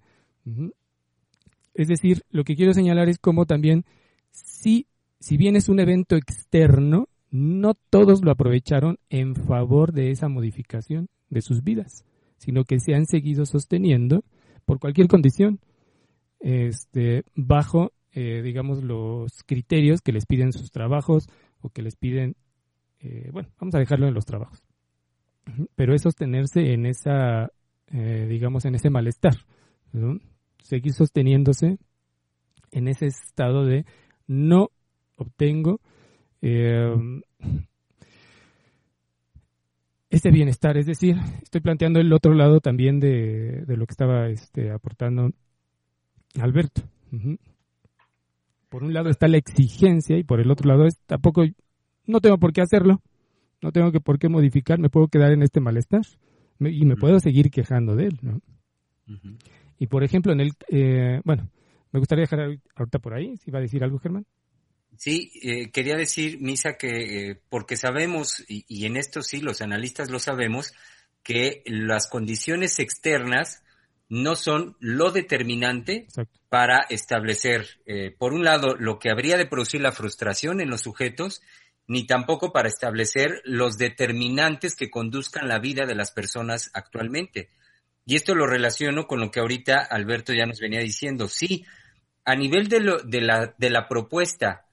Es decir, lo que quiero señalar es cómo también, si, si bien es un evento externo, no todos lo aprovecharon en favor de esa modificación de sus vidas, sino que se han seguido sosteniendo por cualquier condición, este, bajo, eh, digamos, los criterios que les piden sus trabajos o que les piden eh, bueno, vamos a dejarlo en los trabajos. Pero es sostenerse en esa, eh, digamos, en ese malestar, seguir sosteniéndose en ese estado de no obtengo eh, ese bienestar. Es decir, estoy planteando el otro lado también de, lo que estaba este, aportando Alberto. Por un lado está la exigencia y por el otro lado es tampoco no tengo por qué hacerlo, no tengo que por qué modificar, me puedo quedar en este malestar y me puedo seguir quejando de él, ¿no? Y por ejemplo, en el, eh, bueno, me gustaría dejar ahorita por ahí, si va a decir algo, Germán. Sí, eh, quería decir, Misa, que eh, porque sabemos, y, en esto sí, los analistas lo sabemos, que las condiciones externas no son lo determinante para establecer, por un lado, lo que habría de producir la frustración en los sujetos ni tampoco para establecer los determinantes que conduzcan la vida de las personas actualmente. Y esto lo relaciono con lo que ahorita Alberto ya nos venía diciendo. Sí, a nivel de, la propuesta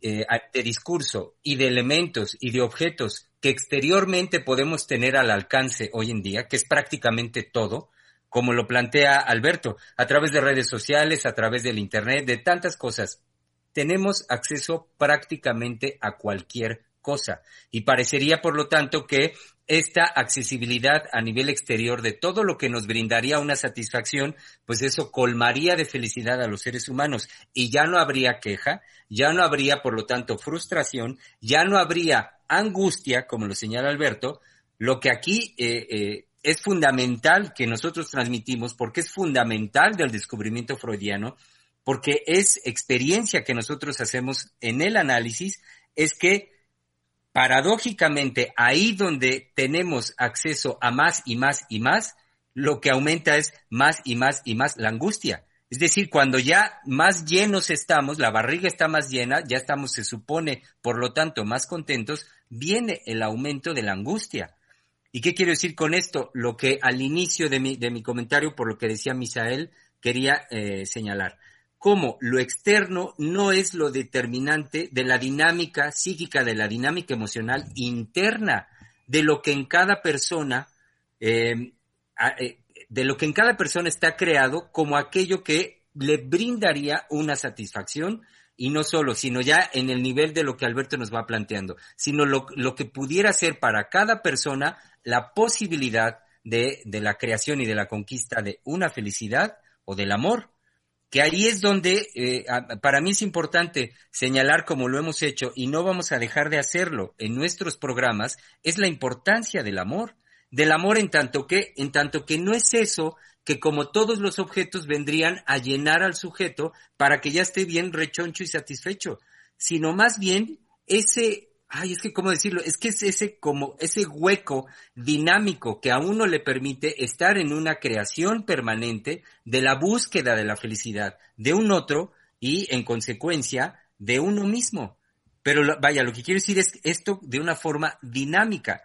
eh, de discurso y de elementos y de objetos que exteriormente podemos tener al alcance hoy en día, que es prácticamente todo, como lo plantea Alberto, a través de redes sociales, a través del Internet, de tantas cosas tenemos acceso prácticamente a cualquier cosa. Y parecería, por lo tanto, que esta accesibilidad a nivel exterior de todo lo que nos brindaría una satisfacción, pues eso colmaría de felicidad a los seres humanos y ya no habría queja, ya no habría, por lo tanto, frustración, ya no habría angustia, como lo señala Alberto, lo que aquí eh, eh, es fundamental que nosotros transmitimos, porque es fundamental del descubrimiento freudiano, porque es experiencia que nosotros hacemos en el análisis, es que paradójicamente ahí donde tenemos acceso a más y más y más, lo que aumenta es más y más y más la angustia. Es decir, cuando ya más llenos estamos, la barriga está más llena, ya estamos, se supone, por lo tanto, más contentos, viene el aumento de la angustia. ¿Y qué quiero decir con esto? Lo que al inicio de mi, de mi comentario, por lo que decía Misael, quería eh, señalar cómo lo externo no es lo determinante de la dinámica psíquica, de la dinámica emocional interna, de lo que en cada persona, eh, eh, de lo que en cada persona está creado como aquello que le brindaría una satisfacción y no solo, sino ya en el nivel de lo que Alberto nos va planteando, sino lo, lo que pudiera ser para cada persona la posibilidad de, de la creación y de la conquista de una felicidad o del amor que ahí es donde eh, para mí es importante señalar como lo hemos hecho y no vamos a dejar de hacerlo en nuestros programas, es la importancia del amor, del amor en tanto que, en tanto que no es eso que como todos los objetos vendrían a llenar al sujeto para que ya esté bien rechoncho y satisfecho, sino más bien ese ay, es que cómo decirlo, es que es ese como ese hueco dinámico que a uno le permite estar en una creación permanente de la búsqueda de la felicidad de un otro y en consecuencia de uno mismo. Pero vaya, lo que quiero decir es esto de una forma dinámica,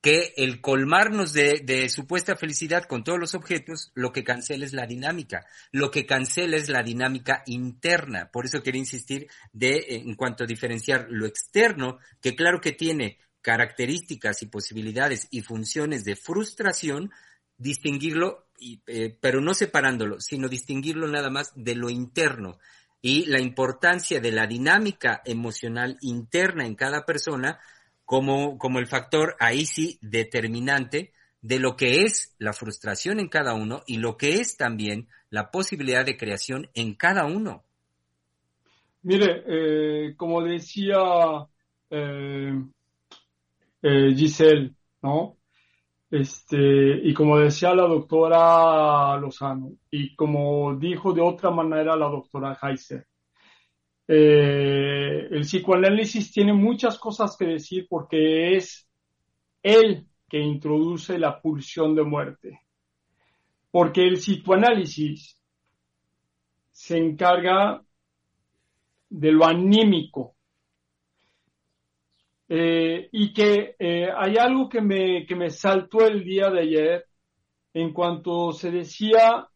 que el colmarnos de, supuesta felicidad con todos los objetos, lo que cancela es la dinámica, lo que cancela es la dinámica interna. Por eso quería insistir de, en cuanto a diferenciar lo externo, que claro que tiene características y posibilidades y funciones de frustración, distinguirlo, eh, pero no separándolo, sino distinguirlo nada más de lo interno y la importancia de la dinámica emocional interna en cada persona como, como el factor ahí sí determinante de lo que es la frustración en cada uno y lo que es también la posibilidad de creación en cada uno. Mire, eh, como decía eh, eh, Giselle, ¿no? Este, y como decía la doctora Lozano, y como dijo de otra manera la doctora Heiser, eh, el psicoanálisis tiene muchas cosas que decir porque es él que introduce la pulsión de muerte. Porque el psicoanálisis se encarga de lo anímico, eh, y que eh, hay algo que me, que me saltó el día de ayer en cuanto se decía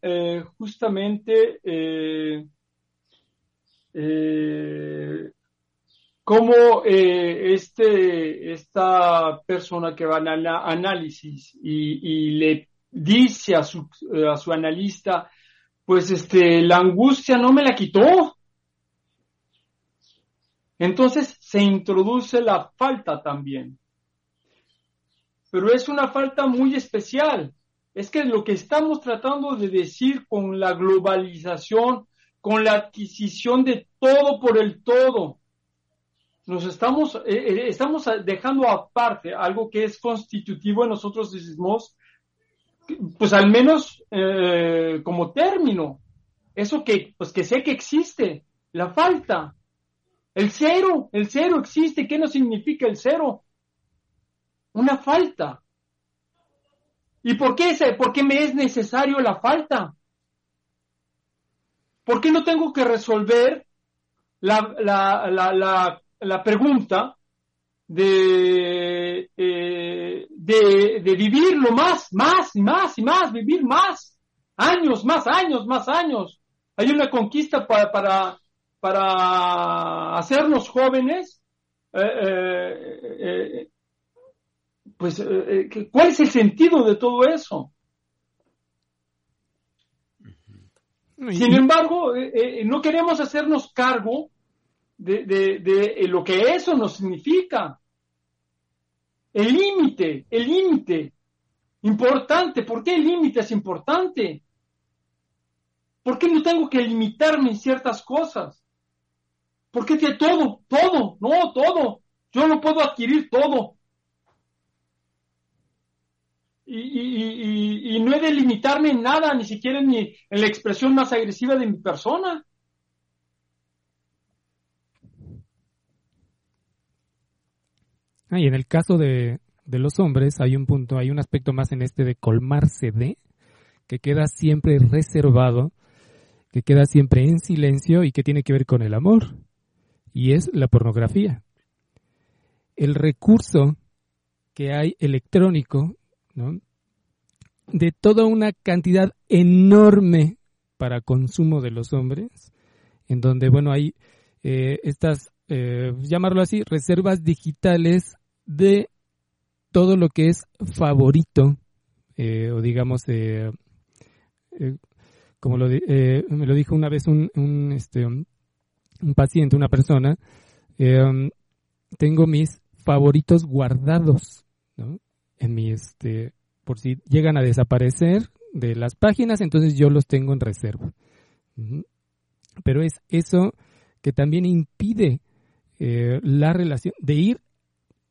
eh, cómo este, esta persona que va al análisis y, le dice a su, a su analista, pues este, la angustia no me la quitó. Entonces se introduce la falta también. Pero es una falta muy especial. Es que lo que estamos tratando de decir con la globalización, con la adquisición de todo por el todo, nos estamos, eh, eh, estamos dejando aparte algo que es constitutivo en nosotros mismos, pues al menos eh, como término. Eso que, pues que sé que existe, la falta. El cero, el cero existe. ¿Qué no significa el cero? Una falta. ¿Y por qué, por qué me es necesario la falta? ¿Por qué no tengo que resolver la, la, la, pregunta de, eh, de, de, vivir lo más, más y más y más, vivir más, años, más años, más años? Hay una conquista para, para, para hacernos jóvenes, eh, eh, pues, ¿cuál es el sentido de todo eso? Sin embargo, no queremos hacernos cargo de, de, lo que eso nos significa. El límite, el límite, importante. ¿Por qué el límite es importante? ¿Por qué no tengo que limitarme en ciertas cosas? ¿Por qué todo? Todo, no, todo. Yo no puedo adquirir todo. Y, no he de limitarme en nada, ni siquiera en, en la expresión más agresiva de mi persona. Ah, y en el caso de, de, los hombres hay un punto, hay un aspecto más en este de colmarse de, que queda siempre reservado, que queda siempre en silencio y que tiene que ver con el amor y es la pornografía. El recurso que hay electrónico, de toda una cantidad enorme para consumo de los hombres, en donde, bueno, hay eh, estas, eh, llamarlo así, reservas digitales de todo lo que es favorito, eh, o digamos, como lo, me lo dijo una vez un, un, este, un paciente, una persona, em, tengo mis favoritos guardados, ¿no? En mi, este, por si llegan a desaparecer de las páginas, entonces yo los tengo en reserva. Pero es eso que también impide eh, la relación de ir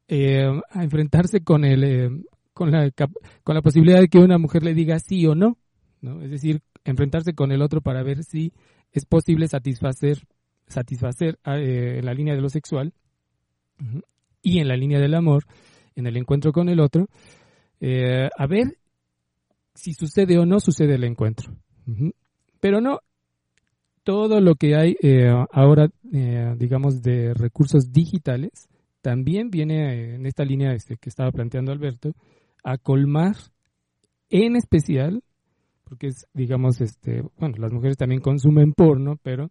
eh, a enfrentarse con el eh, con la con la posibilidad de que una mujer le diga sí o no, ¿no? Es decir, enfrentarse con el otro para ver si es posible satisfacer satisfacer eh, en la línea de lo sexual y en la línea del amor, en el encuentro con el otro, eh, a ver si sucede o no sucede el encuentro. Pero no, todo lo que hay eh, ahora, eh, digamos, de recursos digitales, también viene en esta línea este, que estaba planteando Alberto, a colmar en especial, porque es, digamos, este, bueno, las mujeres también consumen porno, pero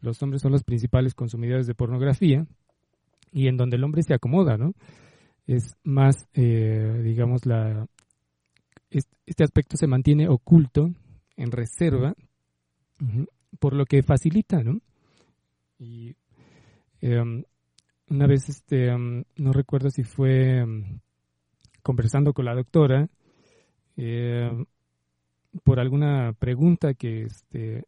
los hombres son los principales consumidores de pornografía y en donde el hombre se acomoda, ¿no? Es más, eh, digamos, la, este aspecto se mantiene oculto, en reserva, por lo que facilita, ¿no? Y em, una vez, este, em, no recuerdo si fue em, conversando con la doctora, por alguna pregunta que, este,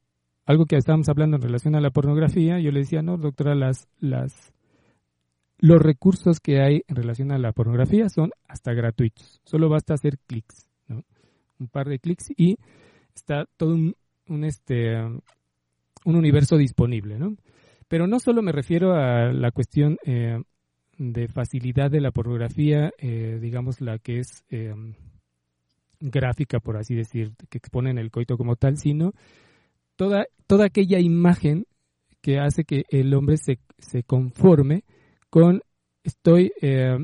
algo que estábamos hablando en relación a la pornografía, yo le decía, no, doctora, las, las, los recursos que hay en relación a la pornografía son hasta gratuitos. Solo basta hacer clics, ¿no? Un par de clics y está todo un, un este, un universo disponible, ¿no? Pero no solo me refiero a la cuestión eh, de facilidad de la pornografía, eh, digamos la que es eh, gráfica, por así decir, que exponen el coito como tal, sino toda, toda aquella imagen que hace que el hombre se, se conforme con estoy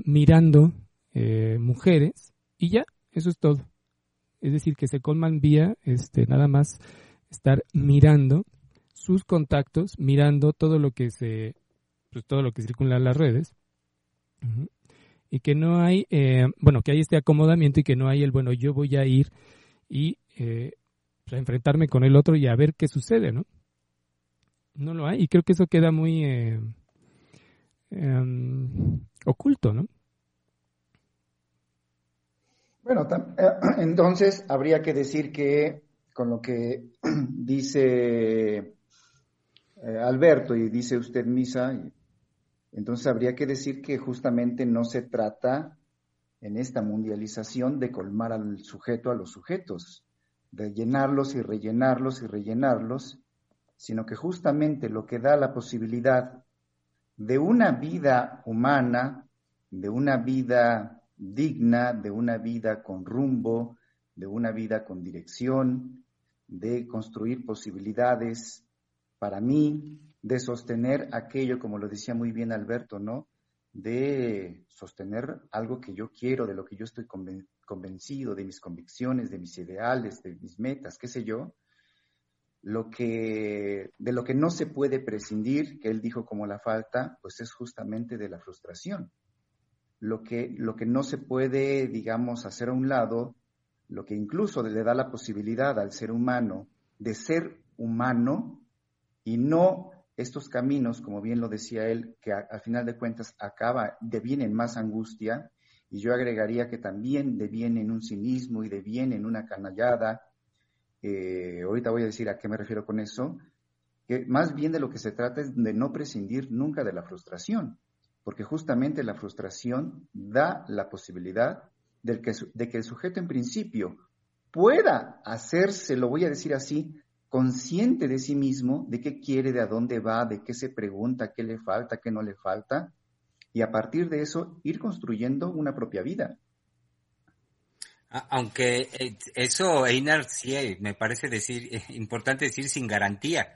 mirando mujeres y ya, eso es todo. Es decir, que se colman vía este, nada más estar mirando sus contactos, mirando todo lo que se, pues, todo lo que circula en las redes, y que no hay, eh, bueno, que hay este acomodamiento y que no hay el, bueno, yo voy a ir y eh, pues, a enfrentarme con el otro y a ver qué sucede, ¿no? No lo hay, y creo que eso queda muy eh, em, oculto, ¿no? Bueno, [CLEARS THROAT] entonces habría que decir que con lo que [CLEARS THROAT] dice eh, Alberto y dice usted Misa, entonces habría que decir que justamente no se trata en esta mundialización de colmar al sujeto a los sujetos, de llenarlos y rellenarlos y rellenarlos, sino que justamente lo que da la posibilidad de una vida humana, de una vida digna, de una vida con rumbo, de una vida con dirección, de construir posibilidades para mí, de sostener aquello, como lo decía muy bien Alberto, ¿no? De sostener algo que yo quiero, de lo que yo estoy convencido, de mis convicciones, de mis ideales, de mis metas, qué sé yo, lo que, de lo que no se puede prescindir, que él dijo como la falta, pues es justamente de la frustración. Lo que, lo que no se puede, digamos, hacer a un lado, lo que incluso le da la posibilidad al ser humano de ser humano y no estos caminos, como bien lo decía él, que al final de cuentas acaba, devienen más angustia, y yo agregaría que también devienen un cinismo y devienen una canallada. Eh, ahorita voy a decir a qué me refiero con eso, que más bien de lo que se trata es de no prescindir nunca de la frustración, porque justamente la frustración da la posibilidad que, de que el sujeto en principio pueda hacerse, lo voy a decir así, consciente de sí mismo, de qué quiere, de a dónde va, de qué se pregunta, qué le falta, qué no le falta, y a partir de eso ir construyendo una propia vida. Aunque eh, eso, Einar, sí eh, me parece decir, eh, importante decir sin garantía.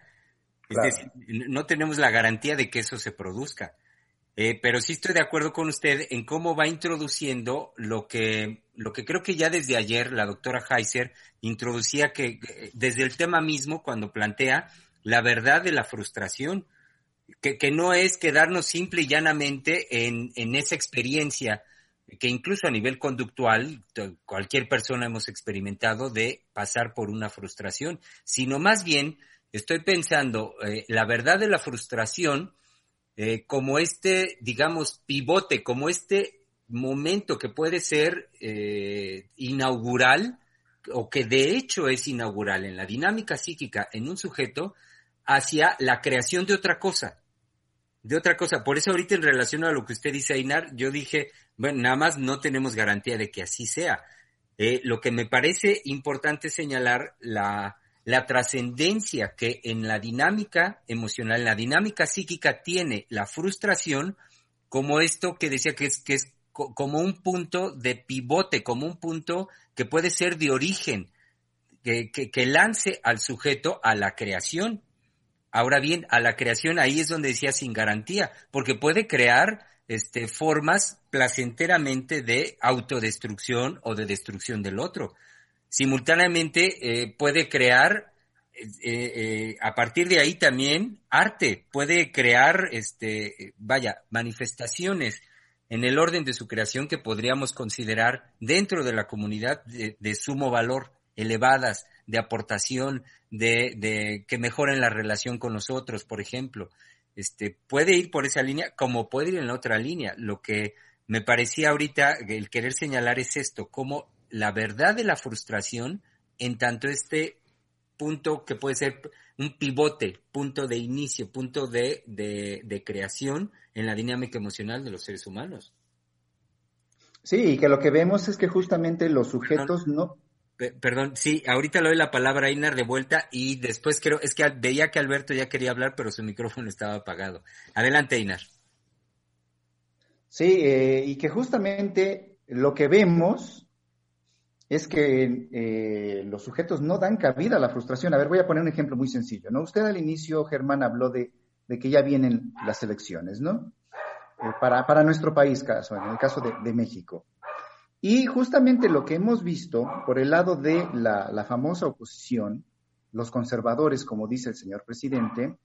Es decir, no tenemos la garantía de que eso se produzca. Eh, pero sí estoy de acuerdo con usted en cómo va introduciendo lo que, lo que creo que ya desde ayer la doctora Heiser introducía que desde el tema mismo cuando plantea la verdad de la frustración, que, que no es quedarnos simple y llanamente en, en esa experiencia que incluso a nivel conductual cualquier persona hemos experimentado de pasar por una frustración, sino más bien estoy pensando eh, la verdad de la frustración eh, como este, digamos, pivote, como este momento que puede ser eh, inaugural o que de hecho es inaugural en la dinámica psíquica en un sujeto hacia la creación de otra cosa, de otra cosa. Por eso ahorita en relación a lo que usted dice, Ainar, yo dije, bueno, nada más no tenemos garantía de que así sea. Eh, lo que me parece importante señalar la, la trascendencia que en la dinámica emocional, en la dinámica psíquica tiene la frustración como esto que decía que es, que es como un punto de pivote, como un punto que puede ser de origen, que, que, lance al sujeto a la creación. Ahora bien, a la creación ahí es donde decía sin garantía, porque puede crear este, formas placenteramente de autodestrucción o de destrucción del otro. Simultáneamente eh, puede crear, eh, eh, a partir de ahí también, arte, puede crear, este, vaya, manifestaciones en el orden de su creación que podríamos considerar dentro de la comunidad de, sumo valor, elevadas, de aportación, de, de que mejoren la relación con nosotros, por ejemplo este, puede ir por esa línea como puede ir en la otra línea. Lo que me parecía ahorita, el querer señalar es esto, como la verdad de la frustración, en tanto este punto que puede ser un pivote, punto de inicio, punto de, de, creación en la dinámica emocional de los seres humanos. Sí, que lo que vemos es que justamente los sujetos no, Perdón, sí, ahorita le doy la palabra a Inar de vuelta y después creo, es que veía que Alberto ya quería hablar, pero su micrófono estaba apagado. Adelante, Inar. Sí, eh, y que justamente lo que vemos es que eh, los sujetos no dan cabida a la frustración. A ver, voy a poner un ejemplo muy sencillo, ¿no? Usted al inicio, Germán, habló de, que ya vienen las elecciones, ¿no? Eh, para, para nuestro país, caso, en el caso de México. Y justamente lo que hemos visto por el lado de la, famosa oposición, los conservadores, como dice el señor presidente,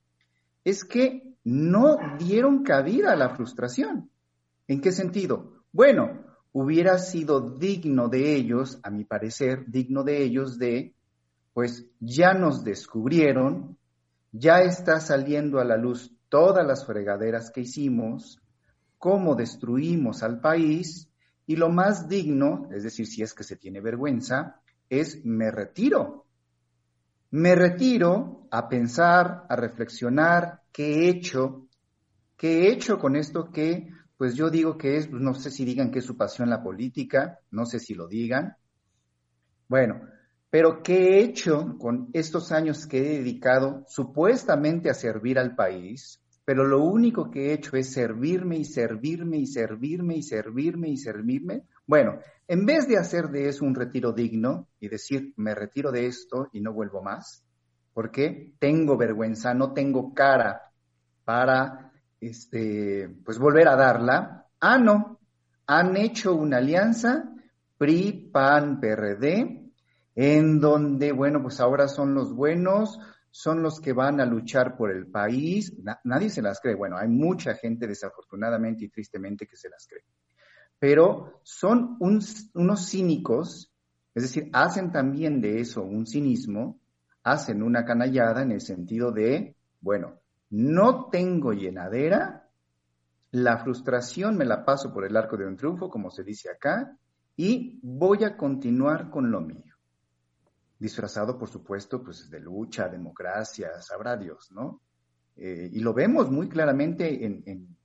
es que no dieron cabida a la frustración. ¿En qué sentido? Bueno, hubiera sido digno de ellos, a mi parecer, digno de ellos de, pues ya nos descubrieron, ya está saliendo a la luz todas las fregaderas que hicimos, cómo destruimos al país, y lo más digno, es decir, si es que se tiene vergüenza, es me retiro. Me retiro a pensar, a reflexionar qué he hecho, qué he hecho con esto que, pues yo digo que es, no sé si digan que es su pasión la política, no sé si lo digan. Bueno, pero ¿qué he hecho con estos años que he dedicado supuestamente a servir al país? Pero lo único que he hecho es servirme y servirme y servirme y servirme y servirme. Bueno, en vez de hacer de eso un retiro digno y decir, me retiro de esto y no vuelvo más, porque tengo vergüenza, no tengo cara para, este, pues volver a darla. Ah, no, han hecho una alianza PRI, PAN, PRD, en donde, bueno, pues ahora son los buenos, son los que van a luchar por el país. nadie se las cree. Bueno, hay mucha gente desafortunadamente y tristemente que se las cree. Pero son unos cínicos, es decir, hacen también de eso un cinismo, hacen una canallada en el sentido de, bueno, no tengo llenadera, la frustración me la paso por el arco de un triunfo, como se dice acá, y voy a continuar con lo mío disfrazado, por supuesto, pues de lucha, democracia, sabrá Dios, ¿no? Eh, y lo vemos muy claramente en, en,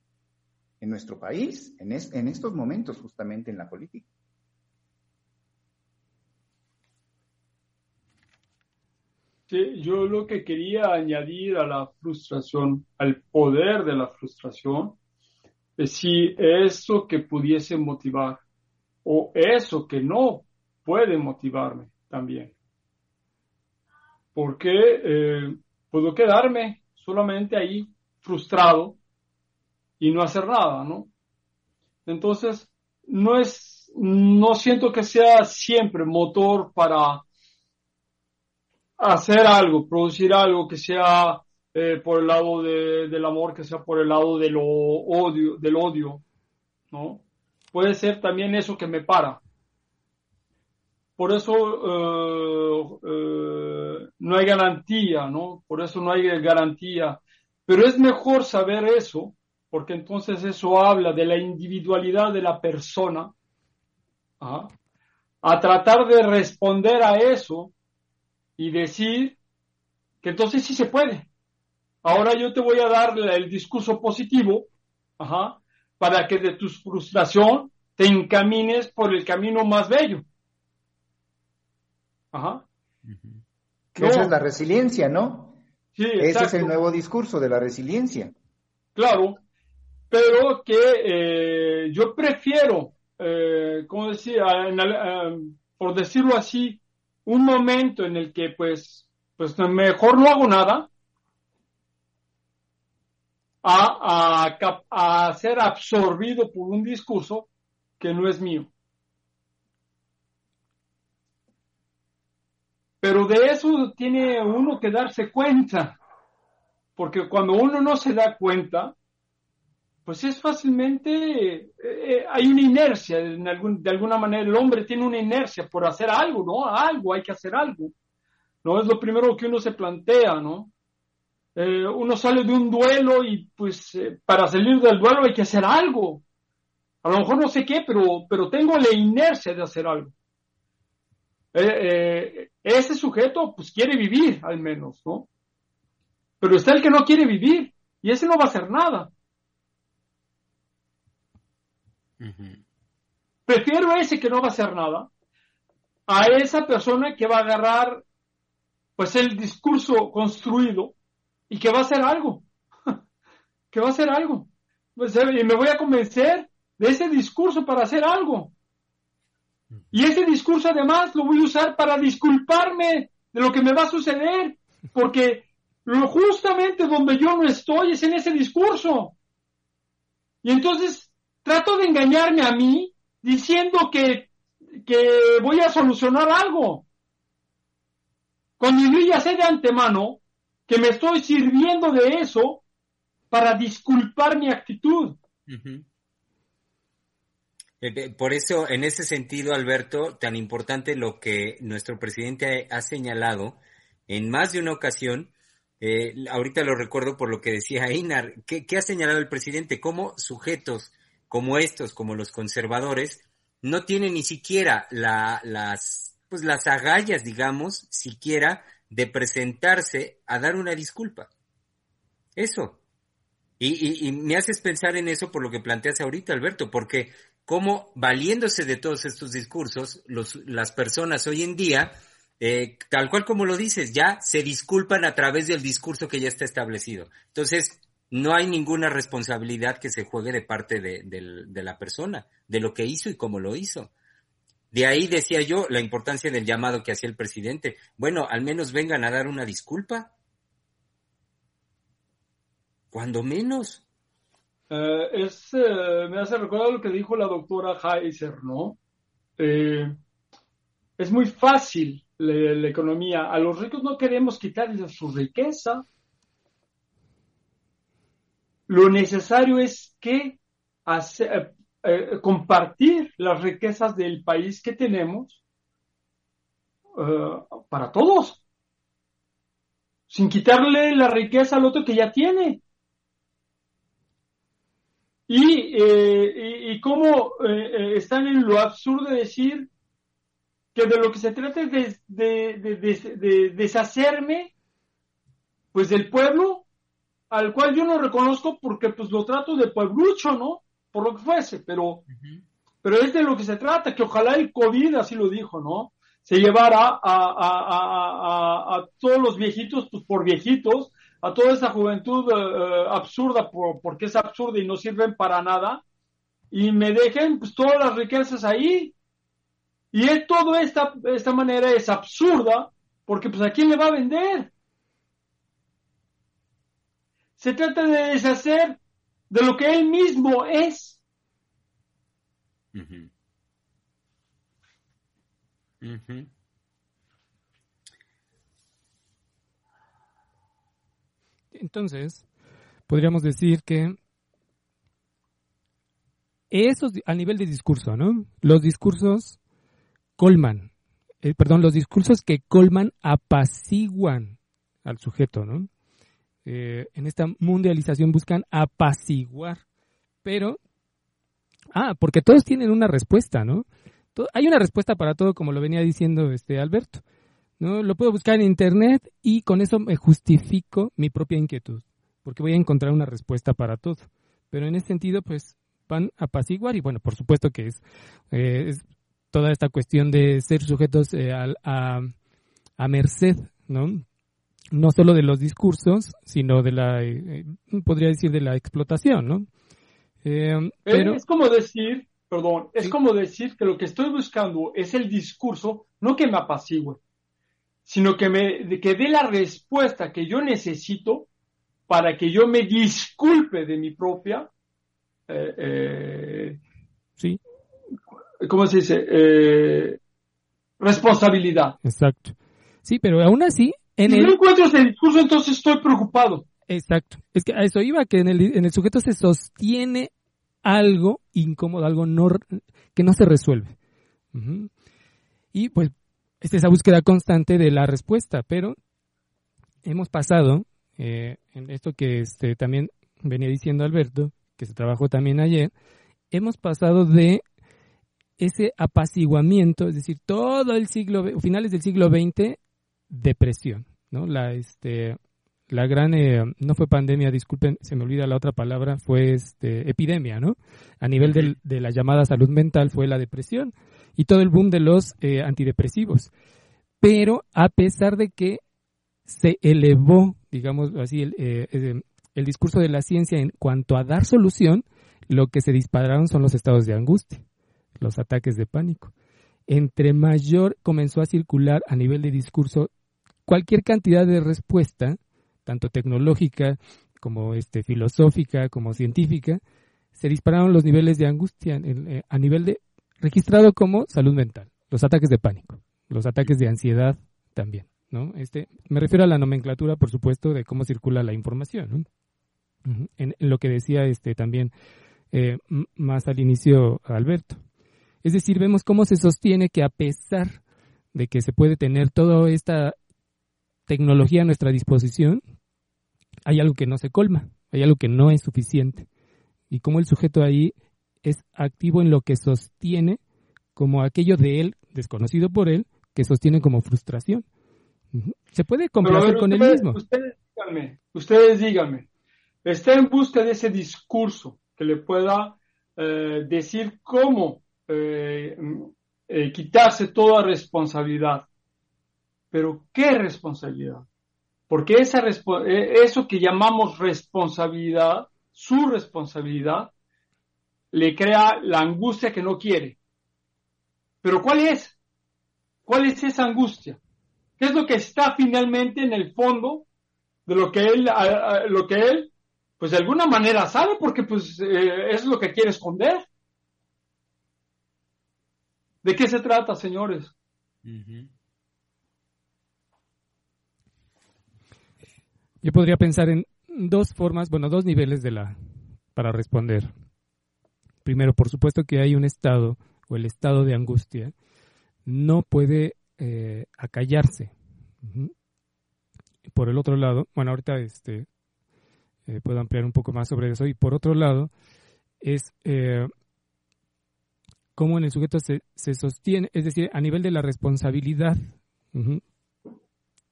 nuestro país, en, en estos momentos justamente en la política. Sí, yo lo que quería añadir a la frustración, al poder de la frustración, es si eso que pudiese motivar o eso que no puede motivarme también porque eh, puedo quedarme solamente ahí frustrado y no hacer nada, ¿no? Entonces, no es, no siento que sea siempre motor para hacer algo, producir algo que sea eh, por el lado del amor, que sea por el lado de lo odio, del odio, ¿no? Puede ser también eso que me para. Por eso eh, eh, no hay garantía, ¿no? Por eso no hay garantía. Pero es mejor saber eso, porque entonces eso habla de la individualidad de la persona, ¿ah? a tratar de responder a eso y decir que entonces sí se puede. Ahora yo te voy a dar el discurso positivo, para que de tu frustración te encamines por el camino más bello. Ajá. Esa es la resiliencia, ¿no? Sí, Ese es el nuevo discurso de la resiliencia. Claro, pero que eh, yo prefiero, eh, como decía, eh, por decirlo así, un momento en el que pues, pues mejor no hago nada, a, a, a ser absorbido por un discurso que no es mío. Pero de eso tiene uno que darse cuenta, porque cuando uno no se da cuenta, pues es fácilmente, eh, eh, hay una inercia, en algún, de alguna manera el hombre tiene una inercia por hacer algo, ¿no? Algo, hay que hacer algo. No es lo primero que uno se plantea, ¿no? Eh, uno sale de un duelo y pues para salir del duelo hay que hacer algo. A lo mejor no sé qué, pero, pero tengo la inercia de hacer algo. Eh, ese sujeto pues quiere vivir al menos, ¿no? Pero está el que no quiere vivir y ese no va a hacer nada. Prefiero a ese que no va a hacer nada a esa persona que va a agarrar pues el discurso construido y que va a hacer algo. [LAUGHS] que va a hacer algo. Pues, y me voy a convencer de ese discurso para hacer algo. Y ese discurso además lo voy a usar para disculparme de lo que me va a suceder, porque lo justamente donde yo no estoy es en ese discurso. Y entonces trato de engañarme a mí diciendo que, que voy a solucionar algo. Cuando yo ya sé de antemano que me estoy sirviendo de eso para disculpar mi actitud. Por eso, en ese sentido, Alberto, tan importante lo que nuestro presidente ha señalado en más de una ocasión, eh, ahorita lo recuerdo por lo que decía [LAUGHS] Inar, ¿qué, ha señalado el presidente? Cómo sujetos como estos, como los conservadores, no tienen ni siquiera las, pues las agallas, digamos, siquiera de presentarse a dar una disculpa. Eso. Y, y, me haces pensar en eso por lo que planteas ahorita, Alberto, porque cómo valiéndose de todos estos discursos, las personas hoy en día, eh, tal cual como lo dices, ya se disculpan a través del discurso que ya está establecido. Entonces, no hay ninguna responsabilidad que se juegue de parte de la persona, de lo que hizo y cómo lo hizo. De ahí decía yo la importancia del llamado que hacía el presidente. Bueno, al menos vengan a dar una disculpa. Cuando menos. Eh, es, eh, me hace recordar lo que dijo la doctora Heiser, ¿no? Eh, es muy fácil la, economía. A los ricos no queremos quitarles su riqueza. Lo necesario es que compartir las riquezas del país que tenemos para todos, sin quitarle la riqueza al otro que ya tiene y, eh, y, cómo eh, eh, están en lo absurdo de decir que de lo que se trata es de, de, deshacerme pues del pueblo al cual yo no reconozco porque pues lo trato de pueblucho, ¿no? Por lo que fuese, pero, pero es de lo que se trata, que ojalá el COVID, así lo dijo, ¿no? Se llevara a, a, a, a todos los viejitos, pues por viejitos, a toda esa juventud eh, eh, absurda porque es absurda y no sirven para nada y me dejen pues todas las riquezas ahí. Y es todo esta esta manera es absurda porque pues a quién le va a vender se trata de deshacer de lo que él mismo es Entonces, podríamos decir que eso a nivel de discurso, ¿no? Los discursos colman, eh, perdón, los discursos que colman apaciguan al sujeto, ¿no? Eh, en esta mundialización buscan apaciguar, pero, ah, porque todos tienen una respuesta, ¿no? hay una respuesta para todo, como lo venía diciendo este Alberto. ¿No? Lo puedo buscar en internet y con eso me justifico mi propia inquietud, porque voy a encontrar una respuesta para todo. Pero en ese sentido, pues van a apaciguar y bueno, por supuesto que es, eh, toda esta cuestión de ser sujetos eh, a, a, merced, ¿no? No solo de los discursos, sino de la, eh, podría decir, de la explotación, ¿no? pero... Es como decir, perdón, es como decir que lo que estoy buscando es el discurso, no que me apacigüe, sino que me que dé la respuesta que yo necesito para que yo me disculpe de mi propia, eh, eh, Sí, ¿cómo se dice? Eh, responsabilidad. exacto. Sí, pero aún así, en si el... no encuentro ese discurso, entonces estoy preocupado. Exacto. Es que a eso iba, que en el, en el sujeto se sostiene algo incómodo, algo no, que no se resuelve. Y pues, es esa búsqueda constante de la respuesta, pero hemos pasado, eh, en esto que este, también venía diciendo Alberto, que se trabajó también ayer, hemos pasado de ese apaciguamiento, es decir, todo el siglo, finales del siglo XX, depresión, ¿no? La, este, la gran, eh, no fue pandemia, disculpen, se me olvida la otra palabra, fue este, epidemia, ¿no? A nivel del- de la llamada salud mental fue la depresión y todo el boom de los eh, antidepresivos. Pero a pesar de que se elevó, digamos así, el, eh, eh, el discurso de la ciencia en cuanto a dar solución, lo que se dispararon son los estados de angustia, los ataques de pánico. Entre mayor comenzó a circular a nivel de discurso cualquier cantidad de respuesta, tanto tecnológica como este, filosófica, como científica, se dispararon los niveles de angustia eh, a nivel de registrado como salud mental, los ataques de pánico, los ataques de ansiedad también, ¿no? Este, me refiero a la nomenclatura, por supuesto, de cómo circula la información, en, lo que decía este también eh, más al inicio Alberto. Es decir, vemos cómo se sostiene que a pesar de que se puede tener toda esta tecnología a nuestra disposición, hay algo que no se colma, hay algo que no es suficiente. Y cómo el sujeto ahí es activo en lo que sostiene como aquello de él, desconocido por él, que sostiene como frustración. Se puede complacer ver, con él mismo. Ustedes díganme, ustedes díganme, está en busca de ese discurso que le pueda eh, decir cómo eh, eh, quitarse toda responsabilidad. Pero ¿qué responsabilidad? Porque esa eso que llamamos responsabilidad, su responsabilidad, le crea la angustia que no quiere. Pero ¿cuál es? ¿Cuál es esa angustia? ¿Qué es lo que está finalmente en el fondo de lo que él, a- a- lo que él, pues de alguna manera sabe, porque pues eh, es lo que quiere esconder? ¿De qué se trata, señores? Yo podría pensar en dos formas, bueno, dos niveles de la para responder. Primero, por supuesto que hay un estado o el estado de angustia no puede eh, acallarse. Por el otro lado, bueno, ahorita este eh, puedo ampliar un poco más sobre eso. Y por otro lado, es eh, cómo en el sujeto se, se sostiene, es decir, a nivel de la responsabilidad.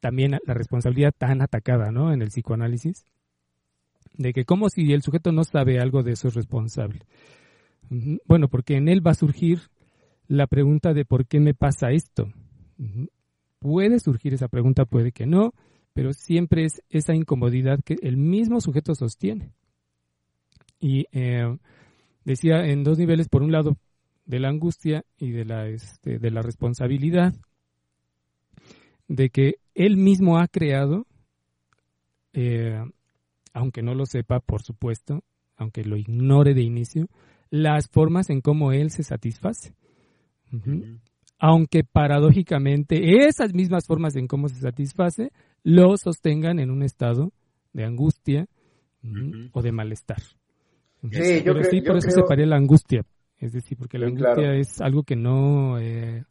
también la responsabilidad tan atacada, ¿no? En el psicoanálisis, de que como si el sujeto no sabe algo de eso es responsable. Bueno, porque en él va a surgir la pregunta de por qué me pasa esto. Puede surgir esa pregunta, puede que no, pero siempre es esa incomodidad que el mismo sujeto sostiene. Y eh, decía en dos niveles, por un lado, de la angustia y de la, este, de la responsabilidad, de que él mismo ha creado, eh, aunque no lo sepa, por supuesto, aunque lo ignore de inicio, las formas en cómo él se satisface. Aunque paradójicamente esas mismas formas en cómo se satisface lo sostengan en un estado de angustia o de malestar. Sí, yo Pero creo- sí, yo por eso creo- separé la angustia. Es decir, porque la Sí, angustia claro. es algo que no, eh,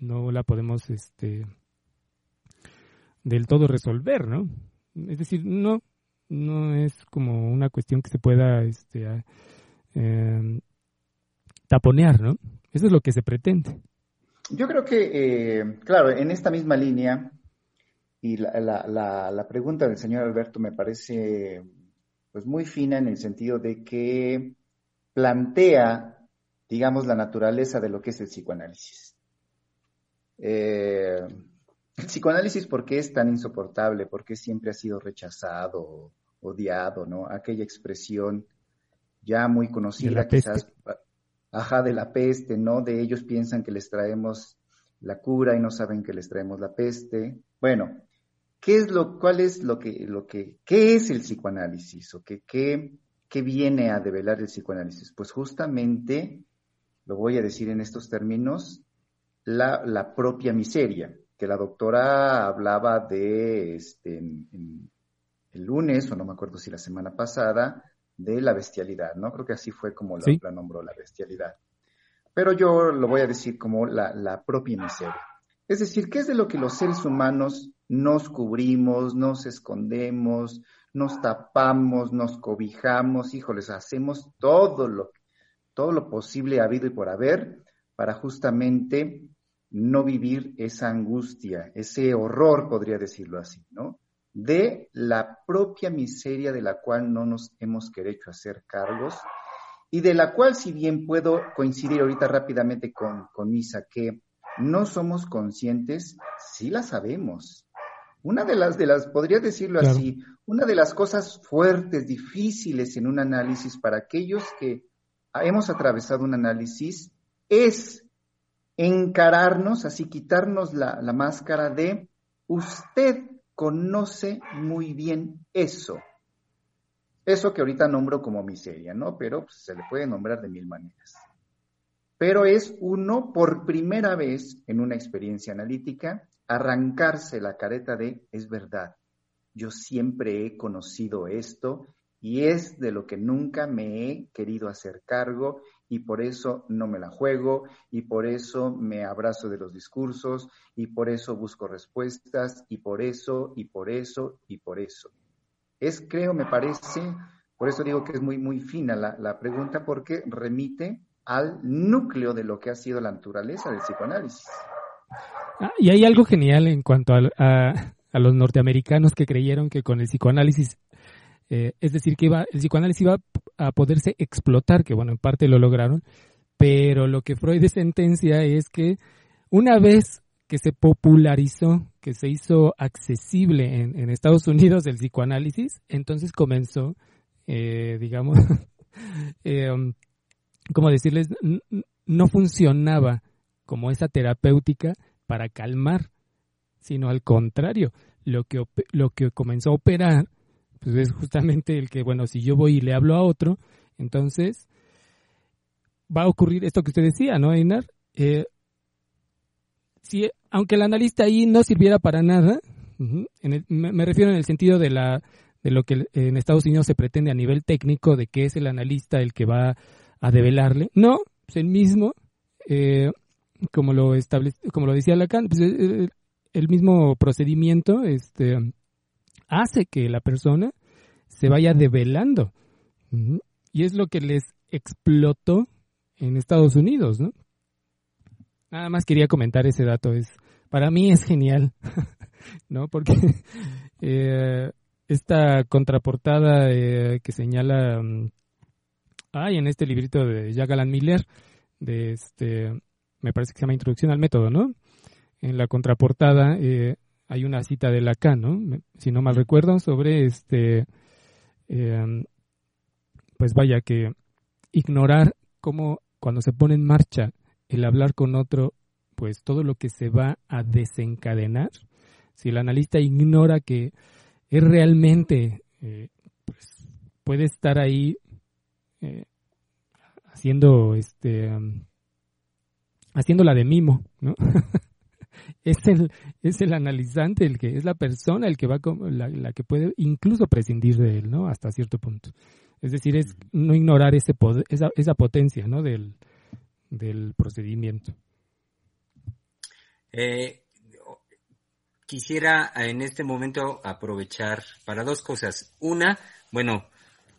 no la podemos este, del todo resolver, ¿no? Es decir, no, no es como una cuestión que se pueda este, a- em, taponear, ¿no? Eso es lo que se pretende. Yo creo que, eh, claro, en esta misma línea, y la, la- la- la pregunta del señor Alberto me parece pues muy fina en el sentido de que plantea, digamos, la naturaleza de lo que es el psicoanálisis. Eh, el psicoanálisis, ¿por qué es tan insoportable? ¿Por qué siempre ha sido rechazado, odiado, ¿no? Aquella expresión ya muy conocida, quizás, ajá, de la peste, ¿no? De ellos piensan que les traemos la cura y no saben que les traemos la peste. Bueno, ¿qué es lo, cuál es lo que, lo que, qué es el psicoanálisis o qué, qué, qué viene a develar el psicoanálisis? Pues justamente, lo voy a decir en estos términos, la, la propia miseria, que la doctora hablaba de este, el lunes, o no me acuerdo si la semana pasada, de la bestialidad, ¿no? Creo que así fue como la, nombró, la bestialidad. Pero yo lo voy a decir como la, la propia miseria. Es decir, ¿qué es de lo que los seres humanos nos cubrimos, nos escondemos, nos tapamos, nos cobijamos, híjoles, hacemos todo lo, todo lo posible habido y por haber para justamente no vivir esa angustia, ese horror, podría decirlo así, ¿no? De la propia miseria de la cual no nos hemos querido hacer cargos y de la cual, si bien puedo coincidir ahorita rápidamente con, con Misa, que no somos conscientes, sí la sabemos. Una de las, de las, podría decirlo así, una de las cosas fuertes, difíciles en un análisis para aquellos que hemos atravesado un análisis es encararnos, así quitarnos la, máscara de usted conoce muy bien eso. Eso que ahorita nombro como miseria, ¿no? Pero pues, se le puede nombrar de mil maneras. Pero es uno por primera vez en una experiencia analítica arrancarse la careta de es verdad. Yo siempre he conocido esto y es de lo que nunca me he querido hacer cargo y por eso no me la juego y por eso me abrazo de los discursos y por eso busco respuestas y por eso y por eso y por eso. Es, creo, me parece, por eso digo que es muy, muy fina la, pregunta porque remite al núcleo de lo que ha sido la naturaleza del psicoanálisis. Ah, y hay algo genial en cuanto a, a, los norteamericanos que creyeron que con el psicoanálisis eh, es decir, que iba, el psicoanálisis iba a poderse explotar, que bueno, en parte lo lograron, pero lo que Freud [LAUGHS] sentencia es que una vez que se popularizó, que se hizo accesible en, Estados Unidos el psicoanálisis, entonces comenzó, eh, digamos, [LAUGHS] eh, um, como decirles, no funcionaba como esa terapéutica para calmar, sino al contrario, lo que, lo que comenzó a operar pues es justamente el que, bueno, si yo voy y le hablo a otro, entonces va a ocurrir esto que usted decía, ¿no, Einar? Eh, si, aunque el analista ahí no sirviera para nada, me, refiero en el sentido de, la, de lo que en Estados Unidos se pretende a nivel técnico, de que es el analista el que va a develarle. No, es el mismo, eh, como, lo establece, como lo decía Lacan, pues, el, el mismo procedimiento este, hace que la persona se vaya develando. Y es lo que les explotó en Estados Unidos, ¿no? Nada más quería comentar ese dato. Es, para mí es genial, [LAUGHS] ¿no? Porque [LAUGHS] eh, esta contraportada eh, que señala, mm, ay, en este librito de Jagalan Miller, de este, me parece que se llama Introducción al Método, ¿no? En la contraportada eh, hay una cita de Lacan, ¿no? Si no mal recuerdo, sobre este, em, pues vaya que ignorar cómo cuando se pone en marcha el hablar con otro, pues todo lo que se va a desencadenar, si el analista ignora que es realmente, eh, pues puede estar ahí eh, haciendo, este, haciéndola de mimo, ¿no? [LAUGHS] [LAUGHS] es el, es el analizante, el que es la persona el que va la, la que puede incluso prescindir de él, ¿no? Hasta cierto punto. Es decir, es no ignorar ese esa, esa potencia, ¿no? Del, del procedimiento. Eh, quisiera en este momento aprovechar para dos cosas. Una, bueno,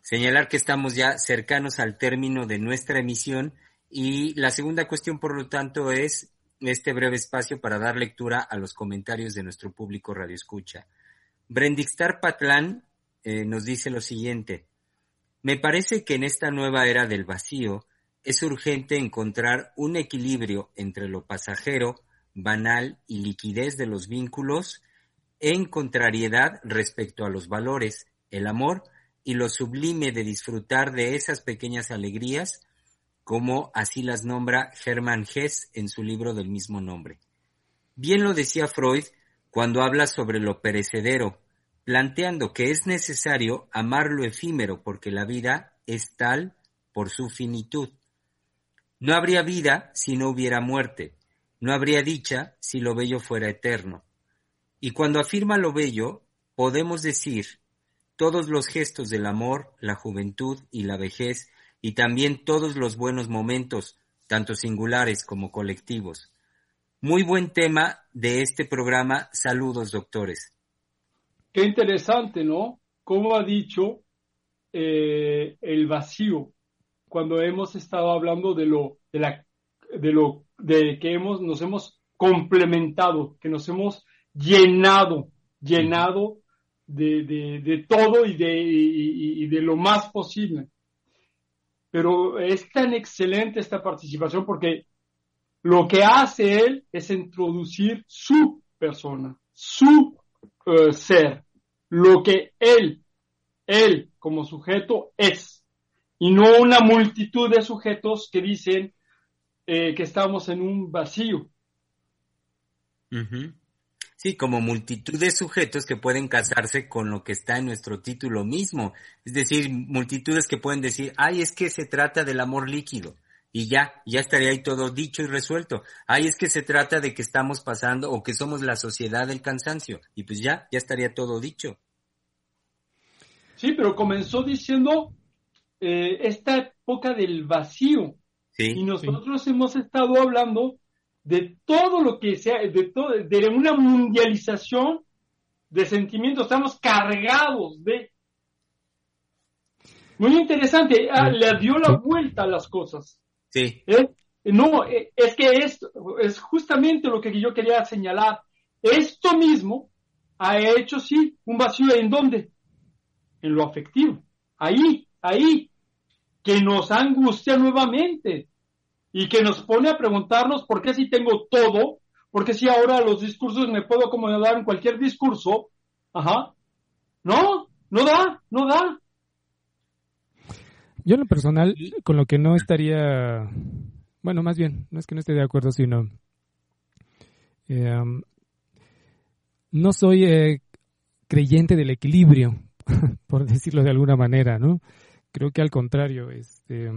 señalar que estamos ya cercanos al término de nuestra emisión y la segunda cuestión, por lo tanto, es este breve espacio para dar lectura a los comentarios de nuestro público Radio Escucha. Brendixtar Patlán eh, nos dice lo siguiente. Me parece que en esta nueva era del vacío es urgente encontrar un equilibrio entre lo pasajero, banal y liquidez de los vínculos en contrariedad respecto a los valores, el amor y lo sublime de disfrutar de esas pequeñas alegrías como así las nombra Hermann Hesse en su libro del mismo nombre. Bien lo decía Freud cuando habla sobre lo perecedero, planteando que es necesario amar lo efímero porque la vida es tal por su finitud. No habría vida si no hubiera muerte, no habría dicha si lo bello fuera eterno. Y cuando afirma lo bello, podemos decir todos los gestos del amor, la juventud y la vejez, y también todos los buenos momentos, tanto singulares como colectivos. Muy buen tema de este programa. Saludos, doctores. Qué interesante, ¿no? Como ha dicho eh, el vacío cuando hemos estado hablando de lo, de la, de lo, de que hemos, nos hemos complementado, que nos hemos llenado, llenado de, de, de todo y de, y de lo más posible. Pero es tan excelente esta participación porque lo que hace él es introducir su persona, su uh, ser, lo que él, él como sujeto es, y no una multitud de sujetos que dicen eh, que estamos en un vacío. Sí, como multitud de sujetos que pueden casarse con lo que está en nuestro título mismo. Es decir, multitudes que pueden decir, ay, es que se trata del amor líquido y ya, ya estaría ahí todo dicho y resuelto. Ahí es que se trata de que estamos pasando o que somos la sociedad del cansancio y pues ya, ya estaría todo dicho. Sí, pero comenzó diciendo eh, esta época del vacío y nosotros hemos estado hablando de todo lo que sea, de, todo, de una mundialización de sentimientos, estamos cargados de... Muy interesante, ah, le dio la vuelta a las cosas. Sí. ¿Eh? No, eh, es que esto es justamente lo que yo quería señalar. Esto mismo ha hecho, sí, un vacío en dónde? En lo afectivo. Ahí, ahí, que nos angustia nuevamente y que nos pone a preguntarnos por qué si tengo todo, porque si ahora los discursos me puedo acomodar en cualquier discurso, ajá, no, no da, no da. Yo en lo personal, con lo que no estaría, bueno, más bien, no es que no esté de acuerdo, sino eh, no soy eh, creyente del equilibrio, [LAUGHS] por decirlo de alguna manera, ¿no? Creo que al contrario, este,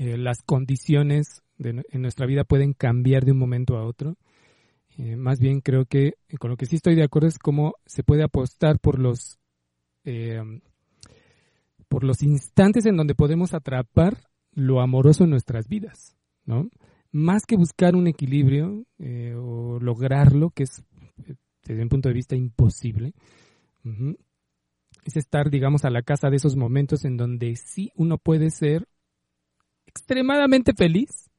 eh, las condiciones de, en nuestra vida pueden cambiar de un momento a otro. más bien creo que con lo que sí estoy de acuerdo es cómo se puede apostar por los por los instantes en donde podemos atrapar lo amoroso en nuestras vidas, ¿no? Más que buscar un equilibrio eh, o lograrlo, que es desde un punto de vista imposible, es estar, digamos, a la casa de esos momentos en donde sí uno puede ser extremadamente feliz,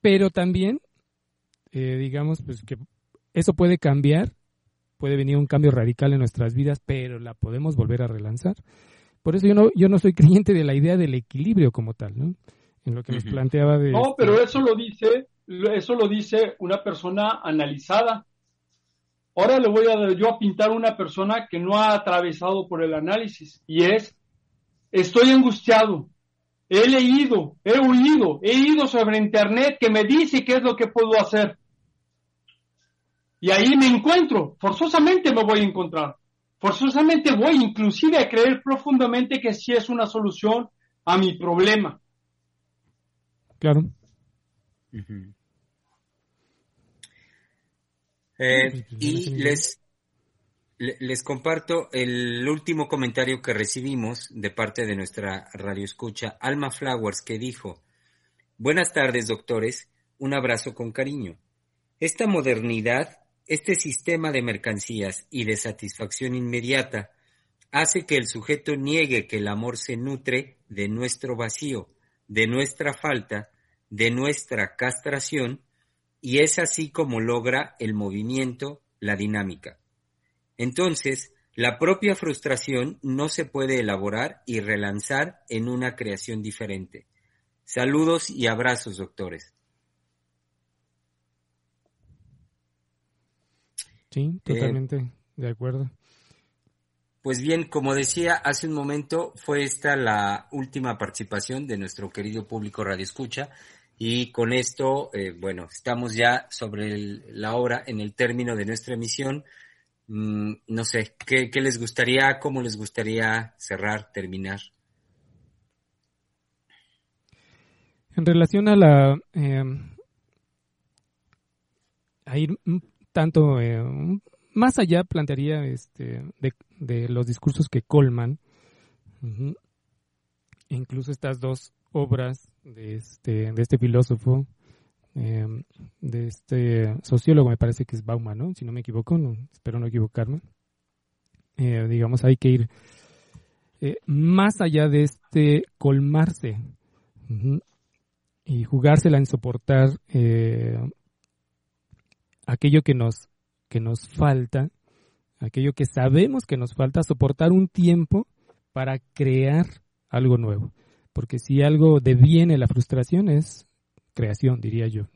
pero también, eh, digamos, pues que eso puede cambiar puede venir un cambio radical en nuestras vidas, pero la podemos volver a relanzar. Por eso yo no, yo no soy [LAUGHS] creyente de la idea del equilibrio como tal, ¿no? En lo que nos planteaba de... No, pero eso lo dice, eso lo dice una persona analizada. Ahora le voy a yo a pintar una persona que no ha atravesado por el análisis y es, estoy angustiado, he leído, he oído, he ido sobre internet que me dice qué es lo que puedo hacer. Y ahí me encuentro, forzosamente me voy a encontrar. Forzosamente voy inclusive a creer profundamente que sí es una solución a mi problema. Claro. Eh, y les, les comparto el último comentario que recibimos de parte de nuestra radio escucha, Alma Flowers, que dijo, Buenas tardes, doctores, un abrazo con cariño. Esta modernidad este sistema de mercancías y de satisfacción inmediata hace que el sujeto niegue que el amor se nutre de nuestro vacío, de nuestra falta, de nuestra castración, y es así como logra el movimiento, la dinámica. Entonces, la propia frustración no se puede elaborar y relanzar en una creación diferente. Saludos y abrazos, doctores. Sí, eh, totalmente de acuerdo. Pues bien, como decía hace un momento, fue esta la última participación de nuestro querido público Radio Escucha Y con esto, eh, bueno, estamos ya sobre la hora, en el término de nuestra emisión. Mm, no sé, ¿qué, ¿qué, les gustaría, cómo les gustaría cerrar, terminar? En relación a la... Eh, a ir tanto eh, más allá plantearía este de, de, los discursos que colman incluso estas dos obras de este de este filósofo eh, de este sociólogo me parece que es Bauman no si no me equivoco no, espero no equivocarme eh, digamos hay que ir más allá de este colmarse y jugársela en soportar aquello que nos, que nos falta, aquello que sabemos que nos falta, soportar un tiempo para crear algo nuevo. Porque si algo deviene la frustración es creación, diría yo.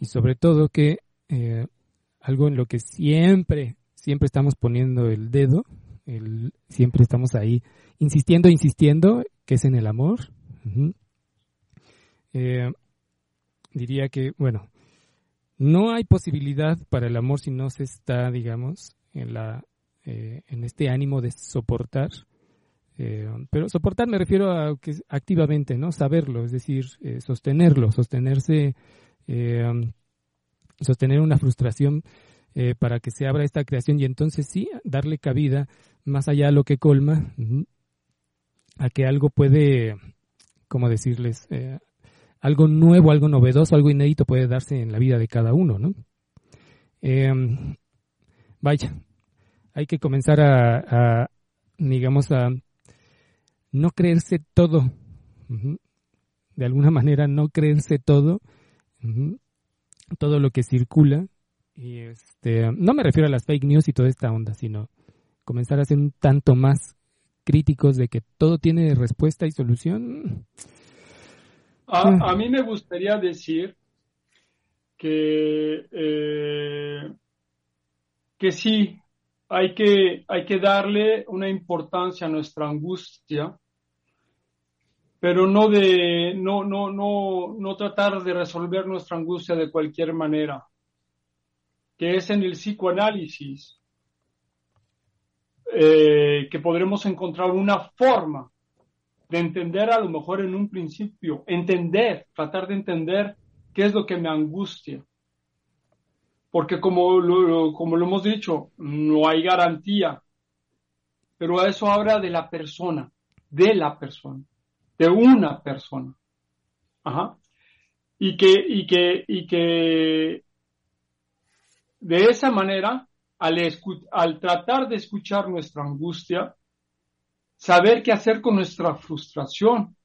Y sobre todo que eh, algo en lo que siempre, siempre estamos poniendo el dedo, el, siempre estamos ahí insistiendo, insistiendo, que es en el amor. Eh, diría que, bueno, no hay posibilidad para el amor si no se está, digamos, en, la, eh, en este ánimo de soportar. Eh, pero soportar me refiero a que activamente, ¿no? Saberlo, es decir, eh, sostenerlo, sostenerse, sostener una frustración para que se abra esta creación y entonces sí, darle cabida más allá de lo que colma, a que algo puede, como decirles, algo nuevo, algo novedoso, algo inédito puede darse en la vida de cada uno, ¿no? Vaya, hay que comenzar a, digamos, a no creerse todo. De alguna manera, no creerse todo, todo lo que circula. Y este, no me refiero a las fake news y toda esta onda, sino comenzar a ser un tanto más críticos de que todo tiene respuesta y solución. A, mí me gustaría decir que, eh, que sí, hay que, hay que darle una importancia a nuestra angustia, pero no de no, no, no, no tratar de resolver nuestra angustia de cualquier manera, que es en el psicoanálisis eh, que podremos encontrar una forma de entender a lo mejor en un principio, entender, tratar de entender qué es lo que me angustia. Porque como lo, como lo hemos dicho, no hay garantía, pero eso habla de la persona, de la persona, de una persona. Ajá. Y que, y que, y que de esa manera, al, al tratar de escuchar nuestra angustia, saber qué hacer con nuestra frustración.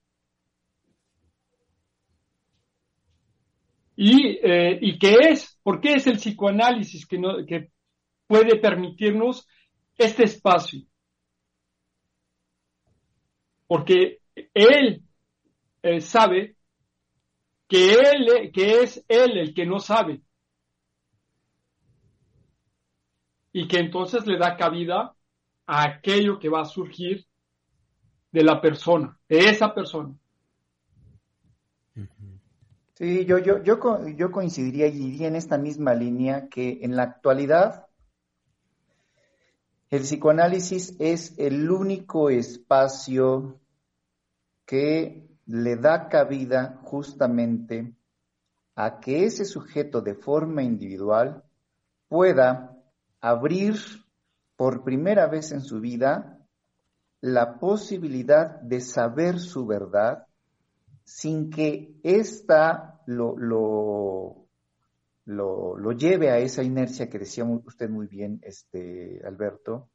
¿Y, eh, ¿Y qué es? ¿Por qué es el psicoanálisis que, no, que puede permitirnos este espacio? Porque él eh, sabe que, él, que es él el que no sabe. Y que entonces le da cabida a aquello que va a surgir de la persona, de esa persona. Sí, yo, yo, yo, yo coincidiría y diría en esta misma línea que en la actualidad el psicoanálisis es el único espacio que le da cabida justamente a que ese sujeto de forma individual pueda abrir por primera vez en su vida la posibilidad de saber su verdad sin que ésta lo, lo, lo, lleve a esa inercia que decía usted muy bien, este, Alberto,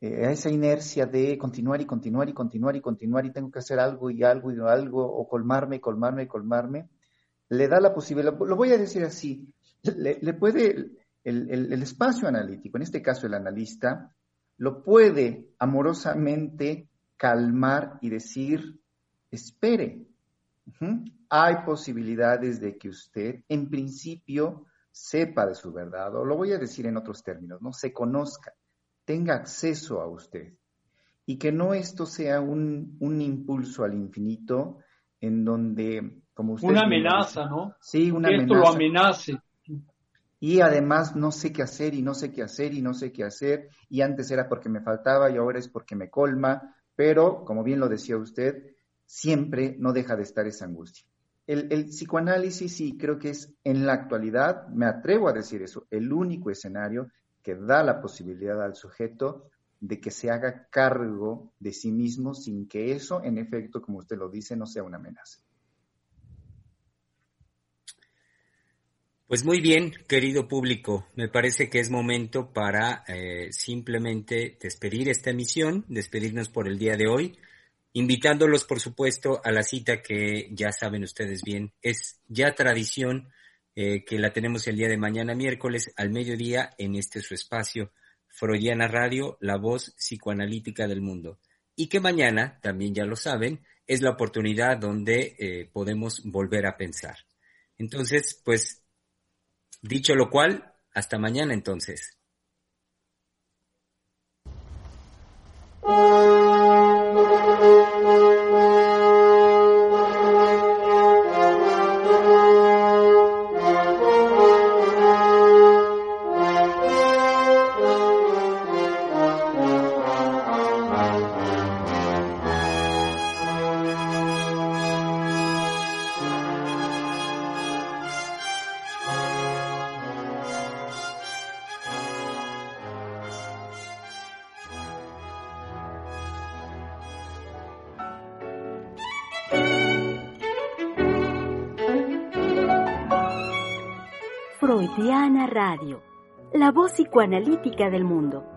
eh, a esa inercia de continuar y continuar y continuar y continuar y tengo que hacer algo y algo y algo, o colmarme colmarme colmarme, le da la posibilidad, lo voy a decir así, le, puede, el, el espacio analítico, en este caso el analista, lo puede amorosamente calmar y decir, espere, hay posibilidades de que usted en principio sepa de su verdad, o lo voy a decir en otros términos, ¿no? Se conozca, tenga acceso a usted, y que no esto sea un, un impulso al infinito en donde Como usted una amenaza, dice. ¿no? Sí, una que esto amenaza. lo amenace. Y además no sé qué hacer y no sé qué hacer y no sé qué hacer. Y antes era porque me faltaba y ahora es porque me colma. Pero, como bien lo decía usted, siempre no deja de estar esa angustia. El, el psicoanálisis sí creo que es en la actualidad, me atrevo a decir eso, el único escenario que da la posibilidad al sujeto de que se haga cargo de sí mismo sin que eso, en efecto, como usted lo dice, no sea una amenaza. Pues muy bien, querido público, me parece que es momento para eh, simplemente despedir esta emisión, despedirnos por el día de hoy, invitándolos, por supuesto, a la cita que ya saben ustedes bien, es ya tradición eh, que la tenemos el día de mañana, miércoles, al mediodía, en este su espacio, Freudiana Radio, la voz psicoanalítica del mundo. Y que mañana, también ya lo saben, es la oportunidad donde eh, podemos volver a pensar. Entonces, pues Dicho lo cual, hasta mañana entonces. La voz psicoanalítica del mundo.